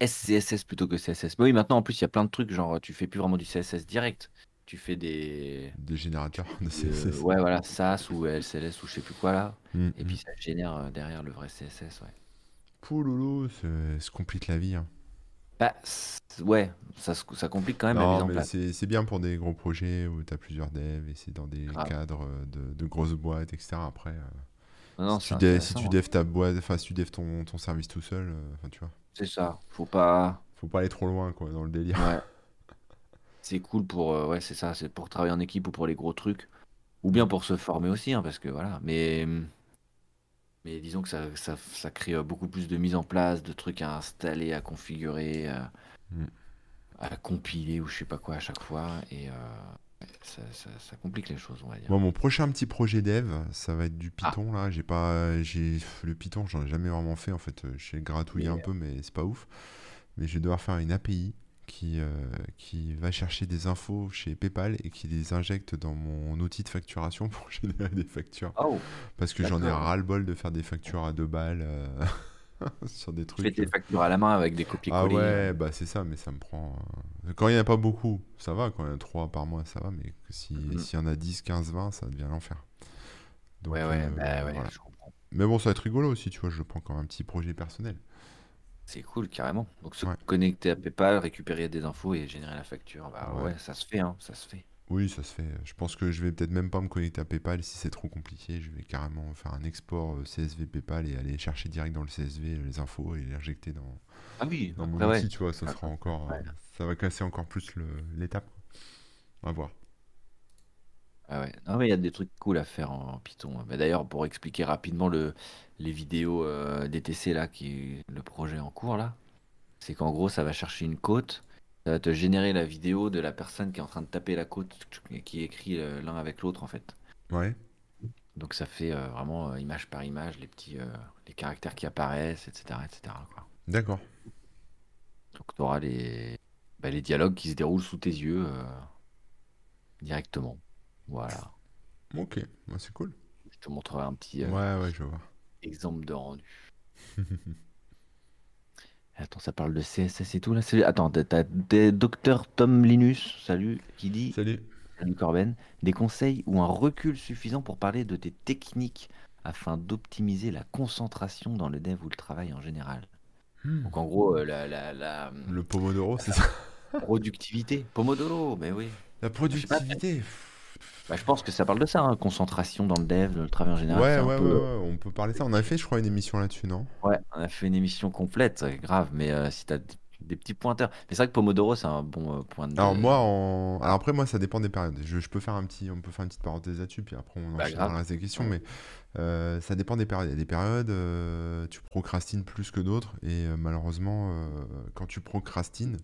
SCSS plutôt que CSS. Mais oui, maintenant en plus, il y a plein de trucs, genre tu fais plus vraiment du CSS direct. Tu fais des. Des générateurs de euh, CSS. ouais, voilà, SAS ou LCLS ou je sais plus quoi là. Mm, Et puis ça génère euh, derrière le vrai CSS, ouais. Pouloulou, c'est- ça complique la vie. hein. Bah, ouais, ça, se- ça complique quand même la mise Non, en place. c'est bien pour des gros projets où tu as plusieurs devs et c'est dans des Grave. cadres de, de grosses boîtes, etc. Après, euh, Non, non, si, tu dev, si intéressant. tu hein. devs ta boîte, enfin, si tu devs ton, ton service tout seul, euh, enfin, tu vois, C'est ça. Faut pas. faut pas aller trop loin, quoi, dans le délire. Ouais. C'est cool pour. euh, ouais, c'est ça. C'est pour travailler en équipe ou pour les gros trucs. Ou bien pour se former aussi, hein, parce que voilà. Mais. Mais disons que ça, ça, ça crée euh, beaucoup plus de mise en place, de trucs à installer, à configurer, à, Mm. à compiler ou je sais pas quoi à chaque fois. Et euh, ça, complique les choses, on va dire. Mon prochain petit projet dev, ça va être du Ah. Python, là. J'ai pas, j'ai le Python, j'en ai jamais vraiment fait, en fait. euh, J'ai gratouillé Mais, un peu, mais c'est pas ouf. Mais je vais devoir faire une API qui, euh, qui va chercher des infos chez PayPal et qui les injecte dans mon outil de facturation pour générer des factures. Oh, Parce que j'en ai ras-le-bol de faire des factures à deux balles euh, sur des trucs. tes euh. factures à la main avec des Ah copier-coller. euh. ouais, bah c'est ça, mais ça me prend. Quand il n'y en a pas beaucoup, ça va. Quand il y en a trois par mois, ça va. Mais si, Mhm. s'il y en a 10, 15, 20, ça devient l'enfer. Ouais, ouais, euh, bah ouais, voilà. je comprends. Mais bon, ça va être rigolo aussi, tu vois. Je prends comme un petit projet personnel. C'est cool, carrément. Donc se Ouais. connecter à PayPal, récupérer des infos et générer la facture. Bah Ouais. ouais, ça se fait, hein, ça se fait. Oui, ça se fait. Je pense que je vais peut-être même pas me connecter à PayPal si c'est trop compliqué. Je vais carrément faire un export euh, CSV PayPal et aller chercher direct dans le CSV les infos et les injecter dans, Ah oui, dans mon ouais. outil, tu vois. Ça sera encore. Ouais. euh, ça va casser encore plus l'étape. On va voir. Ah ouais. Non, mais il y a des trucs cool à faire en Python. Bah, D'ailleurs, pour expliquer rapidement le, les vidéos euh, DTC, là, qui est le projet en cours, là, c'est qu'en gros, ça va chercher une côte, ça va te générer la vidéo de la personne qui est en train de taper la côte, qui écrit euh, l'un avec l'autre, en fait. Ouais. Donc ça fait euh, vraiment euh, image par image, les petits les caractères qui apparaissent, etc. etc. D'accord. Donc tu auras les, bah, les dialogues qui se déroulent sous tes yeux directement. Voilà. Ok. Ouais, c'est cool. Je te montrerai un petit euh, Ouais, ouais, je vois. exemple de rendu. Attends, ça parle de CSS et tout là. C'est- Attends, t'as docteur Tom Linus, salut, qui dit, Salut. salut Corben, des conseils ou un recul suffisant pour parler de tes techniques afin d'optimiser la concentration dans le dev ou le travail en général. Hmm. Donc en gros, euh, la, la, la Le Pomodoro, c'est ça? productivité, Pomodoro, mais oui. La productivité. Bah, je pense que ça parle de ça, hein, concentration dans le dev, dans le travail en général. Ouais, un peu- on peut parler de ça. On a fait, je crois, une émission là-dessus, non? Ouais, on a fait une émission complète, euh, grave, mais euh, si tu as des petits pointeurs. Mais c'est vrai que Pomodoro, c'est un bon euh, point de. Alors moi, en... Alors après moi, ça dépend des périodes. Je, je peux faire un petit, on peut faire une petite parenthèse là-dessus, puis après on Bah, enchaînera dans les questions. Mais euh, ça dépend des périodes. Il y a des périodes, euh, tu procrastines plus que d'autres, et malheureusement, quand tu procrastines,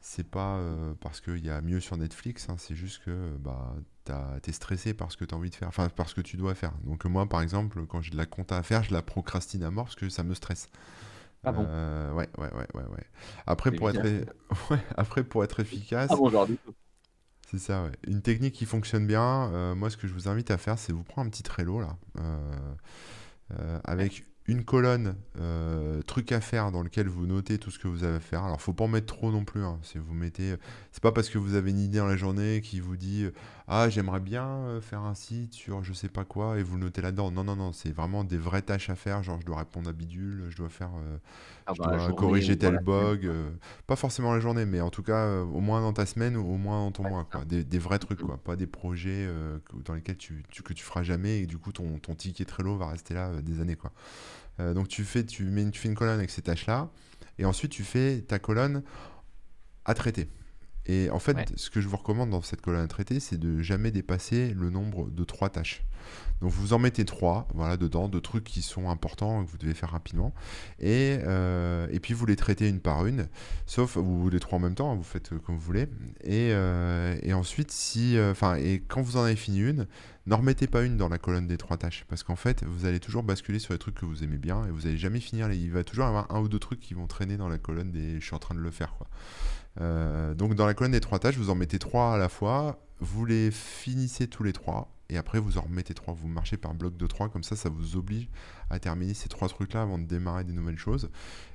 c'est pas parce qu'il y a mieux sur Netflix, hein, c'est juste que bah t'as- t'es stressé par ce que tu as envie de faire, enfin par ce que tu dois faire. Donc moi, par exemple, quand j'ai de la compta à faire, je la procrastine à mort parce que ça me stresse. Ah bon? Euh, ouais, ouais, ouais, ouais, ouais. Après, pour être, Efficace. e- ouais, après, pour être Ah efficace, bon, genre du tout. c'est ça, ouais. Une technique qui fonctionne bien, euh, moi, ce que je vous invite à faire, c'est vous prendre un petit Trello, là, euh, euh, avec une colonne euh, truc à faire dans lequel vous notez tout ce que vous avez à faire. Alors, faut pas en mettre trop non plus. hein. Si vous mettez, c'est pas parce que vous avez une idée dans la journée qui vous dit euh, ah j'aimerais bien euh, faire un site sur je sais pas quoi et vous le notez là-dedans. Non non non, c'est vraiment des vraies tâches à faire. Genre je dois répondre à bidule, je dois faire, euh, Ah, je dois journée corriger tel bug. euh, pas forcément la journée, mais en tout cas euh, au moins dans ta semaine ou au moins dans ton Ouais, mois quoi. Des, des vrais trucs Mhm. quoi, pas des projets euh, dans lesquels tu, tu- que tu feras jamais et du coup ton, ton ticket Trello va rester là euh, des années quoi. Euh, donc tu fais, tu mets, une- tu fais une colonne avec ces tâches-là, et ensuite tu fais ta colonne à traiter. Et en fait, Ouais. ce que je vous recommande dans cette colonne à traiter, c'est de jamais dépasser le nombre de trois tâches. Donc vous en mettez trois, voilà, dedans, de trucs qui sont importants que vous devez faire rapidement. Et, euh, et puis vous les traitez une par une, sauf vous les trois en même temps, hein, vous faites euh, comme vous voulez. Et, euh, et ensuite, si, euh, enfin, et quand vous en avez fini une, n'en remettez pas une dans la colonne des trois tâches, parce qu'en fait, vous allez toujours basculer sur les trucs que vous aimez bien et vous allez jamais finir. les- Il va toujours y avoir un ou deux trucs qui vont traîner dans la colonne des je suis en train de le faire, quoi. Euh, donc dans la colonne des trois tâches, vous en mettez trois à la fois, vous les finissez tous les trois, et après vous en remettez trois. Vous marchez par bloc de trois, comme ça, ça vous oblige à terminer ces trois trucs-là avant de démarrer des nouvelles choses.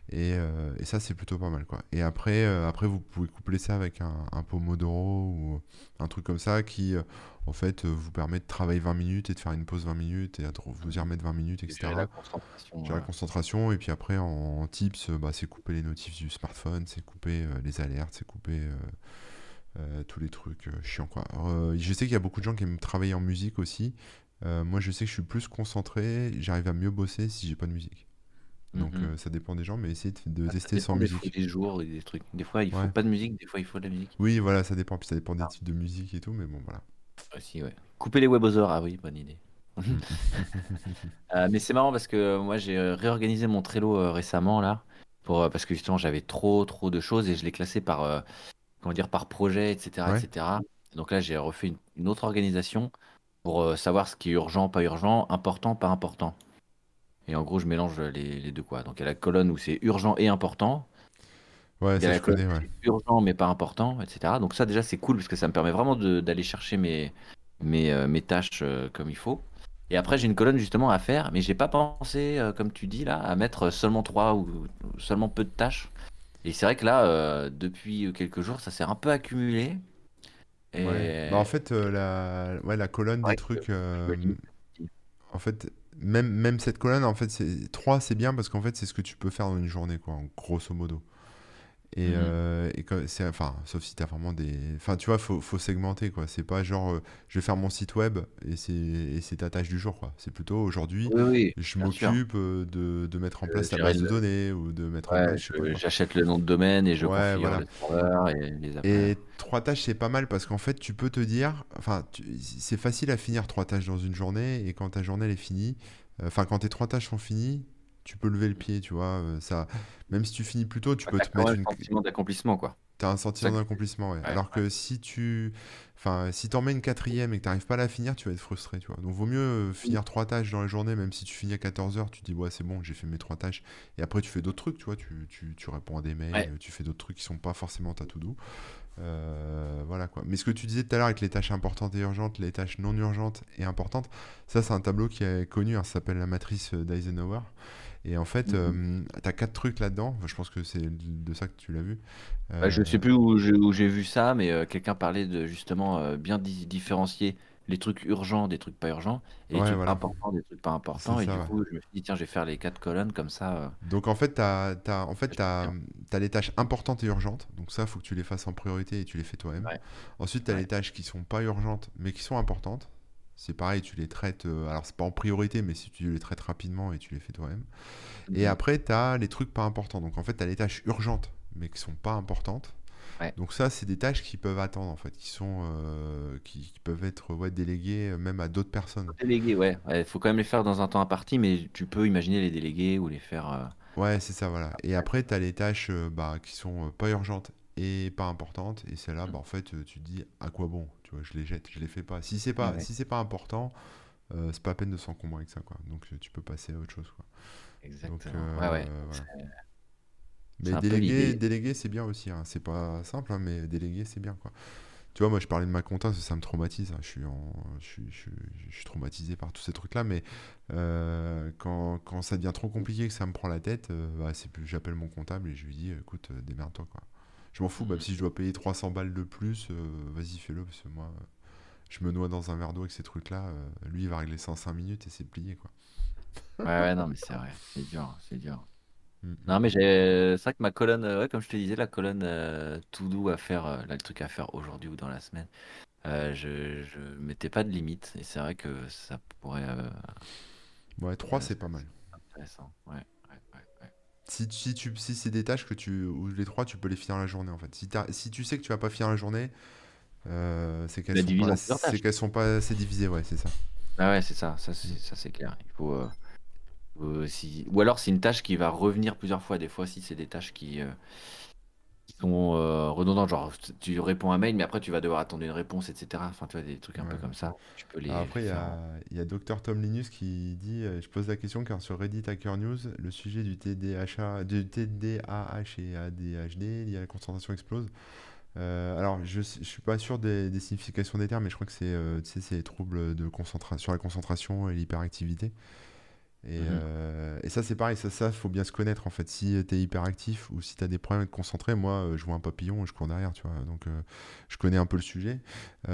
Et, euh, ça, c'est plutôt pas mal, quoi. Et après, euh, après vous pouvez coupler ça avec un, Pomodoro ou un truc comme ça qui, en fait, euh, vous permet de travailler 20 minutes et de faire une pause 20 minutes et à vous y remettre 20 minutes, Et etc. gérer la concentration. Gérer la euh, concentration, et puis après en, en tips, euh, bah, c'est couper les notifs du smartphone, c'est couper euh, les alertes, c'est couper euh, euh, tous les trucs chiants quoi. Alors, je sais qu'il y a beaucoup de gens qui aiment travailler en musique aussi. Moi je sais que je suis plus concentré, j'arrive à mieux bosser si j'ai pas de musique. Donc mhm. euh, ça dépend des gens, mais essayez de, de Ah, ça tester sans des, musique. des jours et des trucs. Des fois, il faut Ouais. pas de musique, des fois, il faut de la musique. Oui, voilà, ça dépend. Puis ça dépend des Ah, types de musique et tout, mais bon voilà. Aussi, ouais. Couper les webosers, ah oui, bonne idée. Euh, mais c'est marrant parce que euh, moi, j'ai euh, réorganisé mon Trello euh, récemment, là, pour, parce que justement, j'avais trop, trop de choses et je l'ai classé par, euh, comment dire, par projet, etc., Ouais. etc. Donc là, j'ai refait une, une autre organisation pour savoir ce qui est urgent, pas urgent, important, pas important. Et en gros, je mélange les, les deux, quoi. Donc, il y a la colonne où c'est urgent et important. Ouais, ça je connais, ouais. urgent mais pas important, etc. Donc ça, déjà, c'est cool parce que ça me permet vraiment d'aller chercher mes, mes, euh, mes tâches euh, comme il faut. Et après, j'ai une colonne justement à faire, mais j'ai pas pensé, euh, comme tu dis là, à mettre seulement trois ou, ou seulement peu de tâches. Et c'est vrai que là, depuis quelques jours, ça s'est un peu accumulé. Ouais. Bah, en fait, la... Ouais, la colonne des trucs, en fait, même, même cette colonne, en fait, c'est 3, c'est bien parce qu'en fait, c'est ce que tu peux faire dans une journée, quoi, grosso modo. Et, euh, et que- c'est, enfin, sauf si t'as vraiment des, enfin, tu vois, faut, faut segmenter, quoi. C'est pas genre, euh, je vais faire mon site web et c'est, ta tâche du jour, quoi. C'est plutôt aujourd'hui, Oui, oui, je m'occupe euh, de, de mettre en place la base de données ou de mettre en ouais, quoi. j'achète le nom de domaine et je Ouais, configure voilà. le serveur et les. Et trois tâches, c'est pas mal parce qu'en fait, tu peux te dire, enfin, tu- c'est facile à finir trois tâches dans une journée et quand ta journée elle est finie, enfin, quand tes trois tâches sont finies, tu peux lever le pied, tu vois. euh, ça, même si tu finis plus tôt, tu peux te mettre une, le sentiment d'accomplissement, quoi. T'as un sentiment d'accomplissement, ouais. Ouais, Alors que si tu, enfin, si t'en mets une quatrième et que t'arrives pas à la finir, tu vas être frustré, tu vois. Donc vaut mieux euh, finir trois tâches dans la journée, même si tu finis à 14 heures, tu te dis ouais c'est bon, j'ai fait mes trois tâches. Et après tu fais d'autres trucs, tu vois. Tu, tu, tu réponds à des mails, Ouais. tu fais d'autres trucs qui sont pas forcément ta to-do. Euh, voilà quoi. Mais ce que tu disais tout à l'heure avec les tâches importantes et urgentes, les tâches non urgentes et importantes, ça c'est un tableau qui est connu, hein, ça s'appelle la matrice d'Eisenhower. Et en fait, Mhm. tu as quatre trucs là-dedans. Enfin, je pense que c'est de ça que tu l'as vu. Bah, je sais Euh, plus où j'ai vu ça, mais euh, quelqu'un parlait de justement euh, bien di- différencier les trucs urgents des trucs pas urgents et les trucs voilà. importants des trucs pas importants. Et ça, du ouais. coup, je me suis dit, tiens, je vais faire les quatre colonnes comme ça. euh, Donc en fait, tu as, en fait, les tâches importantes et urgentes. Donc ça, il faut que tu les fasses en priorité et tu les fais toi-même. Ouais, Ensuite, tu as les tâches qui sont pas urgentes, mais qui sont importantes. C'est pareil, tu les traites. euh, alors, c'est pas en priorité, mais si tu les traites rapidement et tu les fais toi-même. Et Mhm. après, tu as les trucs pas importants. Donc en fait, tu as les tâches urgentes, mais qui sont pas importantes. Ouais. Donc ça, c'est des tâches qui peuvent attendre en fait, qui sont euh, qui, qui peuvent être ouais, déléguées euh, même à d'autres personnes. Déléguer, ouais. Il faut quand même les faire dans un temps imparti, mais tu peux imaginer les déléguer ou les faire. euh, Ouais, c'est ça, voilà. Et après, tu as les tâches bah, qui sont pas urgentes et pas importantes. Et celles-là, bah, en fait, euh, tu te dis à quoi bon? Tu vois, je les jette, je les fais pas. Si c'est pas, Ouais, si c'est pas important, euh, c'est pas la peine de s'encombrer avec ça, quoi. Donc euh, tu peux passer à autre chose, quoi. Donc exactement. Ouais, ouais. euh, voilà. Mais déléguer, déléguer, c'est bien aussi. hein. C'est pas simple, hein, mais déléguer, c'est bien, quoi. Tu vois, moi, je parlais de ma compta, ça, ça me traumatise. hein. Je suis en, je suis, je suis- je suis traumatisé par tous ces trucs-là, mais euh, quand, quand ça devient trop compliqué, que ça me prend la tête, euh, bah, c'est plus, j'appelle mon comptable et je lui dis, écoute, euh, démerde-toi, quoi. Je m'en fous, même Mhm. si je dois payer 300 balles de plus, euh, vas-y, fais-le, parce que moi, je me noie dans un verre d'eau avec ces trucs-là. euh, lui, il va régler ça en 5 minutes et c'est plié, quoi. Ouais, ouais, non, mais c'est vrai. C'est dur, c'est dur. Mm, mm. Non, mais j'ai. C'est vrai que ma colonne, euh, ouais, comme je te disais, la colonne euh, to do à faire, euh, là, le truc à faire aujourd'hui ou dans la semaine, je, je mettais pas de limite. Et c'est vrai que ça pourrait Ouais, 3, euh, c'est pas mal. intéressant. Ouais. Si, si, tu, si c'est des tâches que tu, ou les trois, tu peux les finir la journée en fait. Si, si tu sais que tu vas pas finir la journée, euh, c'est qu'elles La sont pas, c'est qu'elles sont pas assez divisées, ouais, c'est ça. Ah ouais, c'est ça, ça c'est ça c'est clair. Il faut, euh, euh, si... Ou alors c'est une tâche qui va revenir plusieurs fois. Des fois, si c'est des tâches qui, qui sont euh, redondantes, genre tu réponds à un mail, mais après tu vas devoir attendre une réponse, etc. Enfin, tu vois, des trucs un peu comme ça. Tu peux les, Alors après, il y a, il y a Dr Tom Linus qui dit, euh, je pose la question car sur Reddit Hacker News, le sujet du TDAH, du TDAH et ADHD lié à la concentration explose. Euh, alors, je, je suis pas sûr des, des significations des termes, mais je crois que c'est euh, c'est les troubles de concentration sur la concentration et l'hyperactivité. Et, Mhm. euh, et ça, c'est pareil, ça, ça, faut bien se connaître en fait. Si tu es hyperactif ou si tu as des problèmes à te concentrer, moi, euh, je vois un papillon et je cours derrière, tu vois. Donc, euh, je connais un peu le sujet.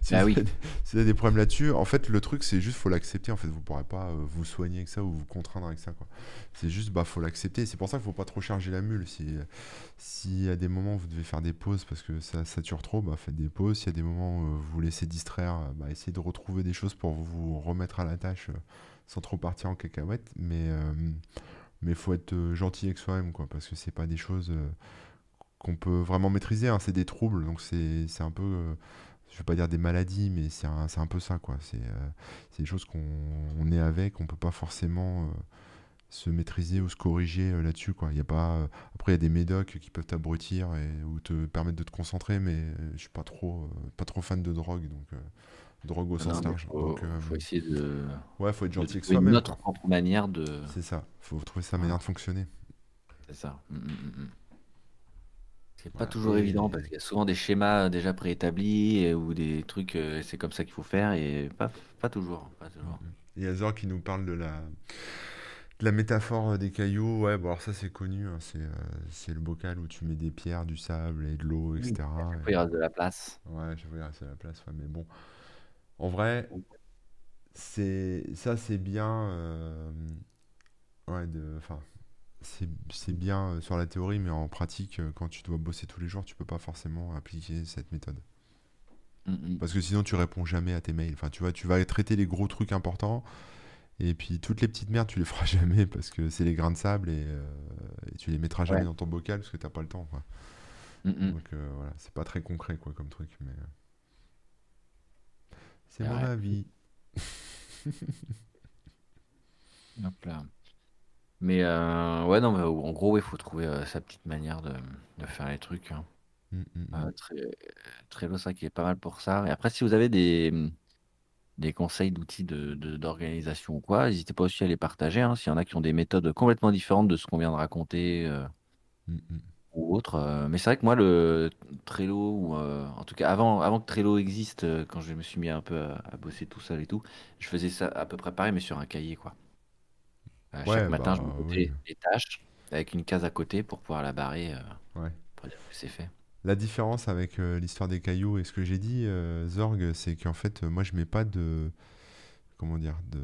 Si Ah oui. avez, si avez des problèmes là-dessus, en fait, le truc, c'est juste, faut l'accepter. En fait, vous pourrez pas vous soigner avec ça ou vous contraindre avec ça, quoi. C'est juste, bah, faut l'accepter. C'est pour ça qu'il faut pas trop charger la mule. Si, y a des moments vous devez faire des pauses parce que ça sature trop, bah, faites des pauses. S'il y a des moments où vous vous laissez distraire, bah, essayez de retrouver des choses pour vous remettre à la tâche sans trop partir en cacahuète. Mais euh, mais faut être euh, gentil avec soi-même, parce que c'est pas des choses euh, qu'on peut vraiment maîtriser. hein. C'est des troubles, donc c'est un peu, euh, je vais pas dire des maladies, mais c'est un, peu ça, quoi. C'est euh, des choses qu'on on est avec, on peut pas forcément euh, se maîtriser ou se corriger euh, là-dessus, quoi. Y a pas, euh, après, il y a des médocs qui peuvent t'abrutir ou te permettre de te concentrer, mais euh, je suis pas trop, euh, pas trop fan de drogue, donc euh, drogue au Non, sens mais large. faut, Donc, euh, faut essayer de, ouais, faut être de gentil avec trouver soi-même, notre propre manière de. C'est ça. Faut trouver sa manière de fonctionner. C'est ça. Mm, mm, mm, mm. C'est pas toujours évident Et parce qu'il y a souvent des schémas déjà préétablis euh, ou des trucs, euh, c'est comme ça qu'il faut faire et pas, pas toujours, pas toujours. il y a Zor qui nous parle de la, de la métaphore euh, des cailloux. Ouais, bon, alors ça, c'est connu. hein. C'est euh, le bocal où tu mets des pierres, du sable et de l'eau, Oui, etc. Et- il reste de la place. Ouais, je vais rester à la place, ouais, mais bon. En vrai, c'est ça, c'est bien. euh, ouais, de, enfin, c'est c'est bien euh, sur la théorie, mais en pratique, euh, quand tu dois bosser tous les jours, tu peux pas forcément appliquer cette méthode. Mm, mm. Parce que sinon, tu réponds jamais à tes mails. Enfin, tu vois, tu vas traiter les gros trucs importants, et puis toutes les petites merdes, tu les feras jamais parce que c'est les grains de sable et, euh, et tu les mettras jamais Ouais. dans ton bocal parce que t'as pas le temps, quoi. Mm, mm. Donc euh, voilà, c'est pas très concret, quoi, comme truc, mais euh, c'est mon avis. Hop là. Mais euh, ouais, non, mais en gros, il faut trouver euh, sa petite manière de, de faire les trucs. hein. Mm, mm, mm. Euh, très, c'est vrai qu'il est pas mal pour ça. Et après, si vous avez des, des conseils d'outils de, de- d'organisation ou quoi, n'hésitez pas aussi à les partager. hein. S'il y en a qui ont des méthodes complètement différentes de ce qu'on vient de raconter euh, Mm, mm. Ou autre. euh, mais c'est vrai que moi, le Trello, ou euh, en tout cas avant, avant que Trello existe, euh, quand je me suis mis un peu à, à bosser tout seul et tout, je faisais ça à peu près pareil, mais sur un cahier, quoi. Euh, Ouais, chaque matin, bah je me oui. notais les tâches avec une case à côté pour pouvoir la barrer, euh, Ouais. pour dire que c'est fait. La différence avec euh, l'histoire des cailloux et ce que j'ai dit, euh, Zorg, c'est qu'en fait, euh, moi, je mets pas de. Comment dire De.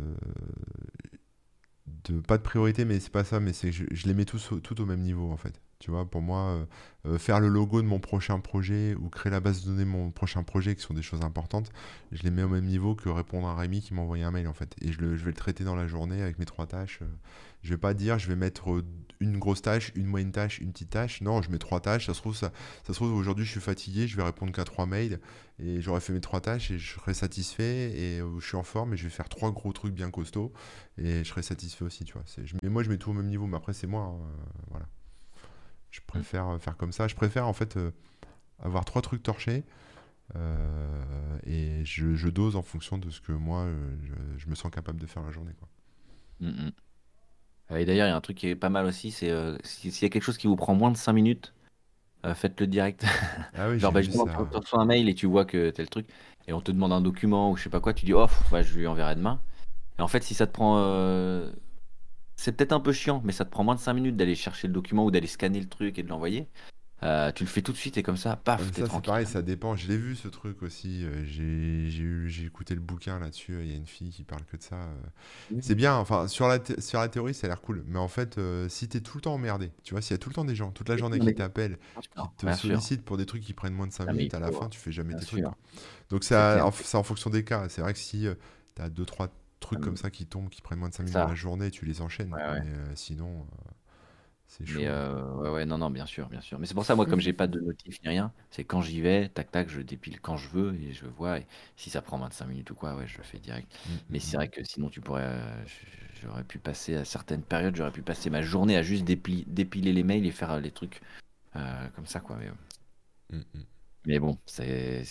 de pas de priorité, mais c'est pas ça, mais c'est que je, je les mets tous au, tout au même niveau, en fait. Tu vois, pour moi, euh, euh, faire le logo de mon prochain projet ou créer la base de données de mon prochain projet, qui sont des choses importantes, je les mets au même niveau que répondre à Rémi qui m'a envoyé un mail en fait. Et je, le- je vais le traiter dans la journée avec mes trois tâches. euh. Je vais pas dire je vais mettre une grosse tâche, une moyenne tâche, une petite tâche. Non, je mets trois tâches. Ça se trouve, ça, trouve aujourd'hui je suis fatigué, je vais répondre qu'à trois mails et j'aurai fait mes trois tâches et je serai satisfait et je suis en forme et je vais faire trois gros trucs bien costauds et je serai satisfait aussi, tu vois. Mais moi je mets tout au même niveau, mais après c'est moi, hein, voilà. Je préfère euh, faire comme ça. Je préfère en fait euh, avoir trois trucs torchés euh, et je, je dose en fonction de ce que moi je, je me sens capable de faire la journée, quoi. Mm, mm. Euh, Et d'ailleurs, il y a un truc qui est pas mal aussi, c'est si- s'il y a quelque chose qui vous prend moins de 5 minutes, faites-le direct. Ah oui, Genre, bah, justement, tu reçois un mail et tu vois que tel truc, et on te demande un document ou je sais pas quoi, tu dis, oh, pff, ouais, je lui enverrai demain. Et en fait, si ça te prend. Euh, C'est peut-être un peu chiant, mais ça te prend moins de 5 minutes d'aller chercher le document ou d'aller scanner le truc et de l'envoyer. Euh, tu le fais tout de suite et comme ça, paf, t'es tranquille. pareil, ça dépend. Je l'ai vu ce truc aussi. euh, J'ai écouté le bouquin là-dessus. Il y a une fille qui parle que de ça. euh. Mhm. C'est bien. Enfin, sur la, thé- sur la théorie, ça a l'air cool. Mais en fait, euh, si t'es tout le temps emmerdé, tu vois, s'il y a tout le temps des gens, toute la journée qui t'appellent, qui te sollicitent pour des trucs qui prennent moins de 5 Ah, mais minutes, à la fin, tu fais jamais bien tes trucs. Donc, c'est en- fonction des cas. C'est vrai que si euh, t'as deux, trois trucs Ah, comme ça qui tombent, qui prennent moins de 5 c'est minutes dans la journée, tu les enchaînes. Ouais, ouais. Mais euh, sinon, euh, c'est chaud. Mais euh, ouais, ouais, non, non, bien sûr, bien sûr. Mais c'est pour ça, moi, comme j'ai pas de notif ni rien, c'est quand j'y vais, tac, tac, je dépile quand je veux et je vois. Et si ça prend 25 minutes ou quoi, ouais, je le fais direct. Mm, Mais mm, c'est vrai que sinon, tu pourrais. euh, j- j'aurais pu passer à certaines périodes, j'aurais pu passer ma journée à juste dépli- dépiler les mails et faire euh, les trucs euh, comme ça, quoi. Mais, mm, mm. Mais bon, c'est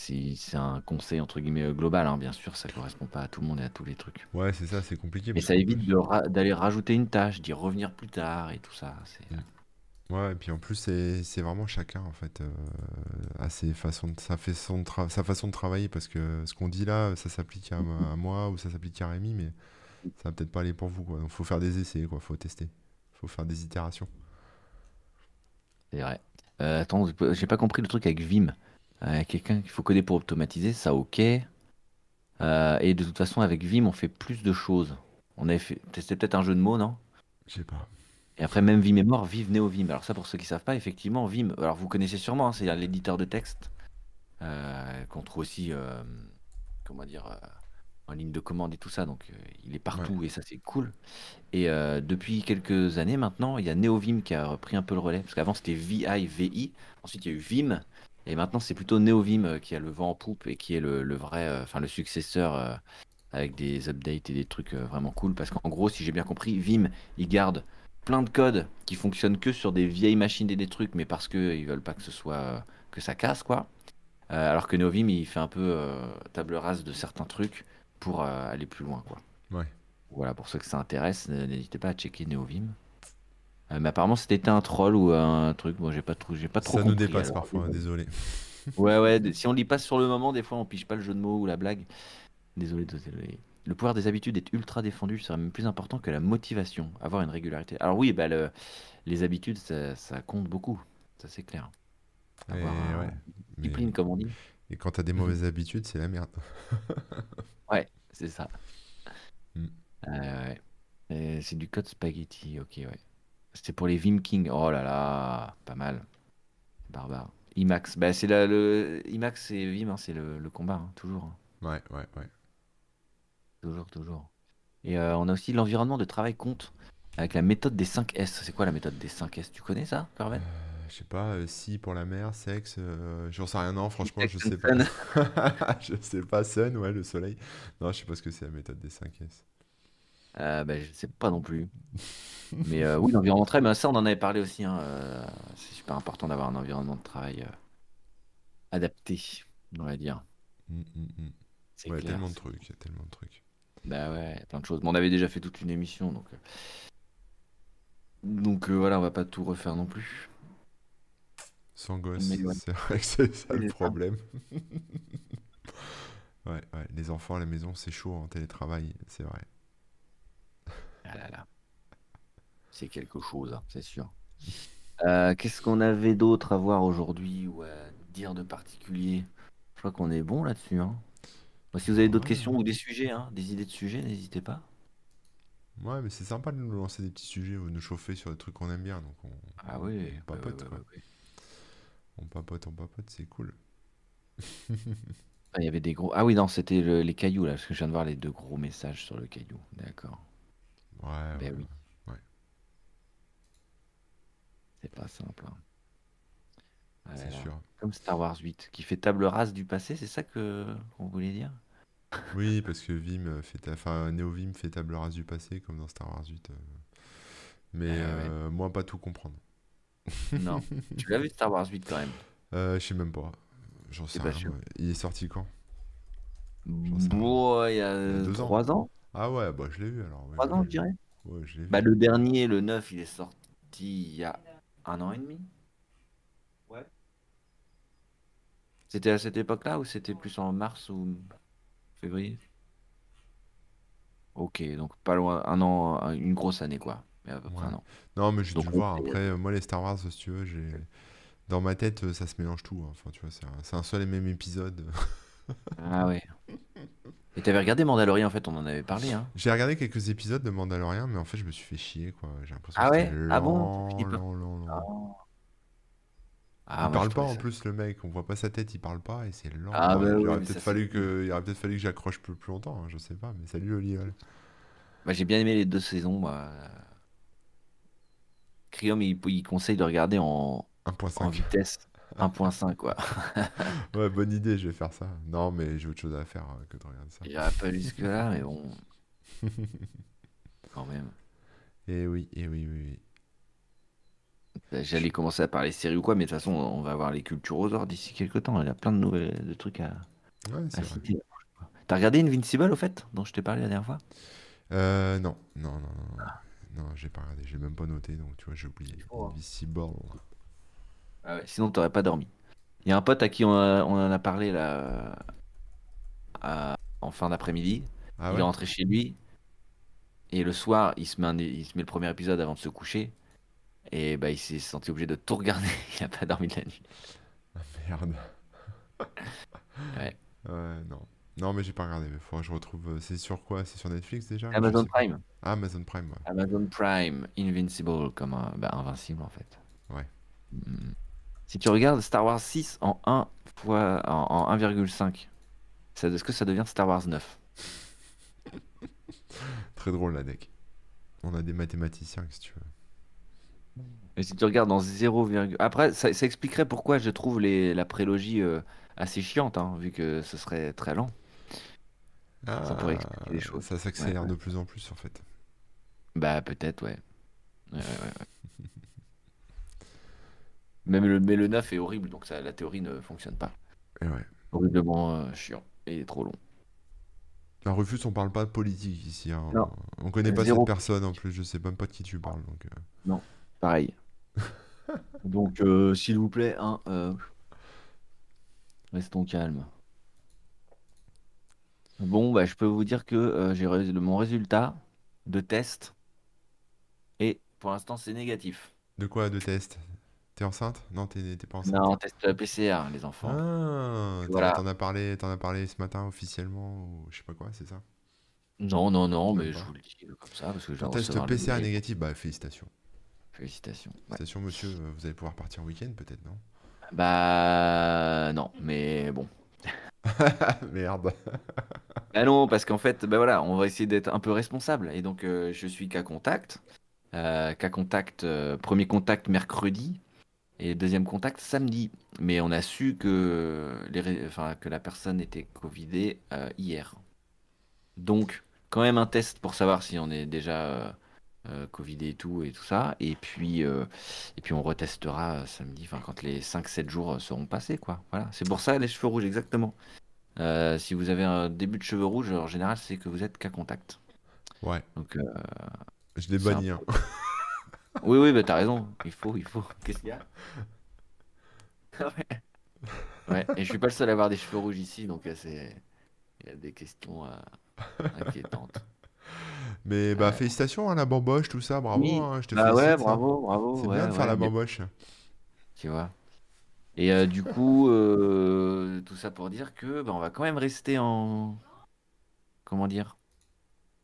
un conseil entre guillemets euh, global, hein, bien sûr, ça correspond pas à tout le monde et à tous les trucs. Ouais, c'est ça, c'est compliqué Mais ça évite de ra- d'aller rajouter une tâche, d'y revenir plus tard et tout ça. Mm. Ouais, et puis en plus, c'est vraiment chacun, en fait, euh, à ses façons de, sa, façon de sa façon de travailler, parce que ce qu'on dit là, ça s'applique à, à moi ou ça s'applique à Rémi, mais ça va peut-être pas aller pour vous, quoi. Donc, faut faire des essais, quoi, faut tester, faut faire des itérations. C'est vrai. Euh, attends, j'ai pas compris le truc avec Vim. Euh, quelqu'un qu'il faut coder pour automatiser, ça ok. Euh, et de toute façon, avec Vim, on fait plus de choses. On avait fait, c'était peut-être un jeu de mots, non? Je sais pas. Et après, même Vim est mort, vive NeoVim. Alors ça, pour ceux qui savent pas, effectivement, Vim, alors vous connaissez sûrement, hein, c'est l'éditeur de texte euh, qu'on trouve aussi, euh, comment dire, euh, en ligne de commande et tout ça. Donc, il est Ouais. partout et ça, c'est cool. Et depuis quelques années maintenant, il y a NeoVim qui a repris un peu le relais. Parce qu'avant, c'était VI, Ensuite, il y a eu Vim. Et maintenant, c'est plutôt NeoVim euh, qui a le vent en poupe et qui est le, le vrai, euh, enfin, le successeur euh, avec des updates et des trucs vraiment cool. Parce qu'en gros, si j'ai bien compris, Vim, il garde plein de codes qui fonctionnent que sur des vieilles machines et des trucs, mais parce qu'ils veulent pas que ce soit que ça casse, quoi. Euh, alors que NeoVim, il fait un peu euh, table rase de certains trucs pour euh, aller plus loin, quoi. Ouais. Voilà, pour ceux que ça intéresse, n'hésitez pas à checker NeoVim. Euh, mais apparemment, c'était un troll ou un truc. Moi, j'ai pas trop, j'ai pas trop Ça nous dépasse alors. parfois, hein, désolé. Ouais, ouais. Si on lit pas sur le moment, des fois, on pige pas le jeu de mots ou la blague. Désolé, désolé. Le pouvoir des habitudes est ultra défendu. C'est même plus important que la motivation. Avoir une régularité. Alors oui, bah le- les habitudes, ça, ça compte beaucoup. Ça c'est clair. Et, Avoir ouais. une discipline, Mais- comme on dit. et quand t'as des mauvaises habitudes, c'est la merde. Ouais, c'est ça. Mm. Euh, ouais. C'est du code spaghetti. Ok, ouais. C'était pour les Vim King. Oh là là, pas mal. Barbare. IMAX. Bah, c'est la- le IMAX et Vim, hein, c'est le, le combat, hein, toujours. Ouais, ouais, ouais. Toujours, toujours. Et euh, on a aussi l'environnement de travail compte avec la méthode des 5 S. C'est quoi la méthode des 5 S? Tu connais ça, Corben Euh, je sais pas, euh, si pour la mer, sexe, j'en sais rien, non, franchement, je sais pas. Je sais pas, sun, ouais, le soleil. Non, je sais pas ce que c'est la méthode des 5 S. Euh, bah, je sais pas non plus. Mais euh, oui, l'environnement de travail, bah, ça on en avait parlé aussi. hein, euh, c'est super important d'avoir un environnement de travail euh, adapté, on va dire. Mm, mm, mm. C'est Ouais, il y a clair. tellement de trucs, il y a tellement de trucs. Bah ouais, plein de choses. Mais on avait déjà fait toute une émission, donc. Donc voilà, on va pas tout refaire non plus. Sans gosse, Mais ouais. c'est vrai que c'est ça le problème. Ouais, ouais, les enfants à la maison, c'est chaud en télétravail, c'est vrai. Ah là là. C'est quelque chose, hein, c'est sûr. Euh, Qu'est-ce qu'on avait d'autre à voir aujourd'hui ou à dire de particulier? Je crois qu'on est bon là-dessus. Hein. Bon, si vous avez d'autres Ouais. questions ou des sujets, hein, des idées de sujets, n'hésitez pas. Ouais, mais c'est sympa de nous lancer des petits sujets ou de nous chauffer sur des trucs qu'on aime bien. Donc on, Ah oui, on ouais, papote, ouais, quoi. ouais, ouais. On papote, on papote, c'est cool. Ah, il y avait des gros. Ah oui, non, c'était le- les cailloux là, parce que je viens de voir les deux gros messages sur le caillou. D'accord. Ouais, ouais, Ben oui, ouais. C'est pas simple. hein. Ah là C'est là. sûr. Comme Star Wars 8, qui fait table rase du passé, c'est ça que qu'on voulait dire? Oui, parce que Vim fait, ta... enfin, Neo Vim fait table rase du passé, comme dans Star Wars 8. euh. Mais Ah ouais. euh, moi, pas tout comprendre. Non. Tu l'as vu Star Wars 8 quand même? Euh, je sais même pas. J'en sais pas rien. sûr? moi. Il est sorti quand? J'en sais rien. Bon, il y Il y a a deux ans. 3 ans? Ah ouais, bah je l'ai vu alors. Ouais, 3 ans, ouais, je dirais? ouais, je l'ai Bah, le dernier, le 9, il est sorti il y a un an et demi? Ouais. C'était à cette époque-là ou c'était plus en mars ou février? Ok, donc pas loin, un an, un- une grosse année quoi, mais à peu près un an. Non, mais j'ai dû on voir. Après, euh, moi, les Star Wars, si tu veux, j'ai. Dans ma tête, euh, ça se mélange tout. hein. Enfin, tu vois, c'est un, c'est un seul et même épisode. Ah ouais. Et t'avais regardé Mandalorian en fait, on en avait parlé hein. J'ai regardé quelques épisodes de Mandalorian, mais en fait, je me suis fait chier, quoi. J'ai l'impression Ah que ouais? c'était Ah bon? lent, lent, lent, lent. Ah, Il parle pas en ça. plus le mec, on voit pas sa tête, il parle pas et c'est lent. Ah bah Il aurait peut-être fallu que, il aurait peut-être fallu que j'accroche plus, plus longtemps, hein, je sais pas, mais salut Olivier. Bah, j'ai bien aimé les deux saisons. Moi. Kriom il, il conseille de regarder en, en 1.5. vitesse 1.5 quoi. Ouais, bonne idée, je vais faire ça. Non, mais j'ai autre chose à faire euh, que de regarder ça. J'irai pas jusque là, mais bon, quand même. Et oui, et oui, oui, oui. Bah, J'allais commencer à parler série ou quoi, mais de toute façon, on va avoir les culturosaures d'ici quelques temps. Il y a plein de nouvelles de trucs à, Ouais, à citer. T'as regardé Invincible au fait, dont je t'ai parlé la dernière fois? Euh, non, non, non, non, non. Non, j'ai pas regardé, j'ai même pas noté, donc tu vois, j'ai oublié. hein. Ah ouais. Sinon, t'aurais pas dormi. Il y a un pote à qui on, a- on en a parlé là, à- en fin d'après-midi. Ah Il est rentré chez lui et le soir, il se met, un- il se met le premier épisode avant de se coucher. Et bah, il s'est senti obligé de tout regarder. Il a pas dormi de la nuit. Ah, merde. Ouais. Non. Non, mais j'ai pas regardé, mais faudra que je retrouve. euh, C'est sur quoi? C'est sur Netflix déjà? Amazon. Prime. Ah, Amazon Prime, ouais. Amazon Prime, Invincible, comme un, bah, invincible en fait. Ouais. Mm. Si tu regardes Star Wars 6 en 1 fois en, en 1,5, ça- est-ce que ça devient Star Wars 9? Très drôle la deck. On a des mathématiciens, si tu veux. Mais si tu regardes en 0, après ça, ça expliquerait pourquoi je trouve les, la prélogie euh, assez chiante, hein, vu que ce serait très lent. Ça pourrait expliquer les Ah, choses. ça s'accélère ouais. de plus en plus, en fait. Bah peut-être. Ouais, ouais, ouais, ouais. Même le, mais le 9 est horrible, donc ça, la théorie ne fonctionne pas. Et ouais. Horriblement euh, chiant et trop long. La Rufus, on parle pas de politique ici. hein. Non. On connaît pas Zéro cette personne en plus, je sais même pas de qui tu parles. Donc, euh, Non, pareil. Donc, euh, s'il vous plaît, hein, restons calmes. Bon, bah, je peux vous dire que j'ai mon résultat de test et pour l'instant c'est négatif. De quoi de test? T'es enceinte? Non, t'es pas enceinte. Non, test PCR, les enfants. Ah, t'en Voilà. t'en as parlé, as parlé ce matin officiellement ou je sais pas quoi, c'est ça? Non, non, non, mais je vous le dis euh, comme ça parce que je Ton test PCR négatif, bah félicitations. Félicitations. Ouais. Félicitations monsieur, euh, vous allez pouvoir partir en week-end peut-être, non? Bah non, mais bon. Merde. Ah non, parce qu'en fait, bah voilà, on va essayer d'être un peu responsable. Et donc, euh, je suis cas contact. Euh, cas contact, euh, premier contact mercredi et deuxième contact samedi. Mais on a su que, les, ré- enfin, que la personne était Covidée euh, hier. Donc, quand même un test pour savoir si on est déjà euh, euh, Covidé et tout et tout ça. Et puis, et puis on retestera samedi, enfin, quand les 5-7 jours seront passés, quoi. Voilà, c'est pour ça les cheveux rouges, exactement. Si vous avez un début de cheveux rouges, en général, c'est que vous êtes cas contact. Ouais, Donc, je l'ai c'est un banni. hein. oui, oui, bah t'as raison. Il faut, il faut. Qu'est-ce qu'il y a? Ouais. Ouais, et je suis pas le seul à avoir des cheveux rouges ici, donc euh, c'est, il y a des questions euh, inquiétantes. Mais bah Ouais. félicitations à la bamboche, tout ça, bravo, Oui, hein, je te bah ouais, félicite. hein. bravo, bravo, C'est ouais, bien de faire ouais, la mais- bamboche. tu vois. Et euh, du coup, euh, tout ça pour dire que bah, on va quand même rester en, comment dire,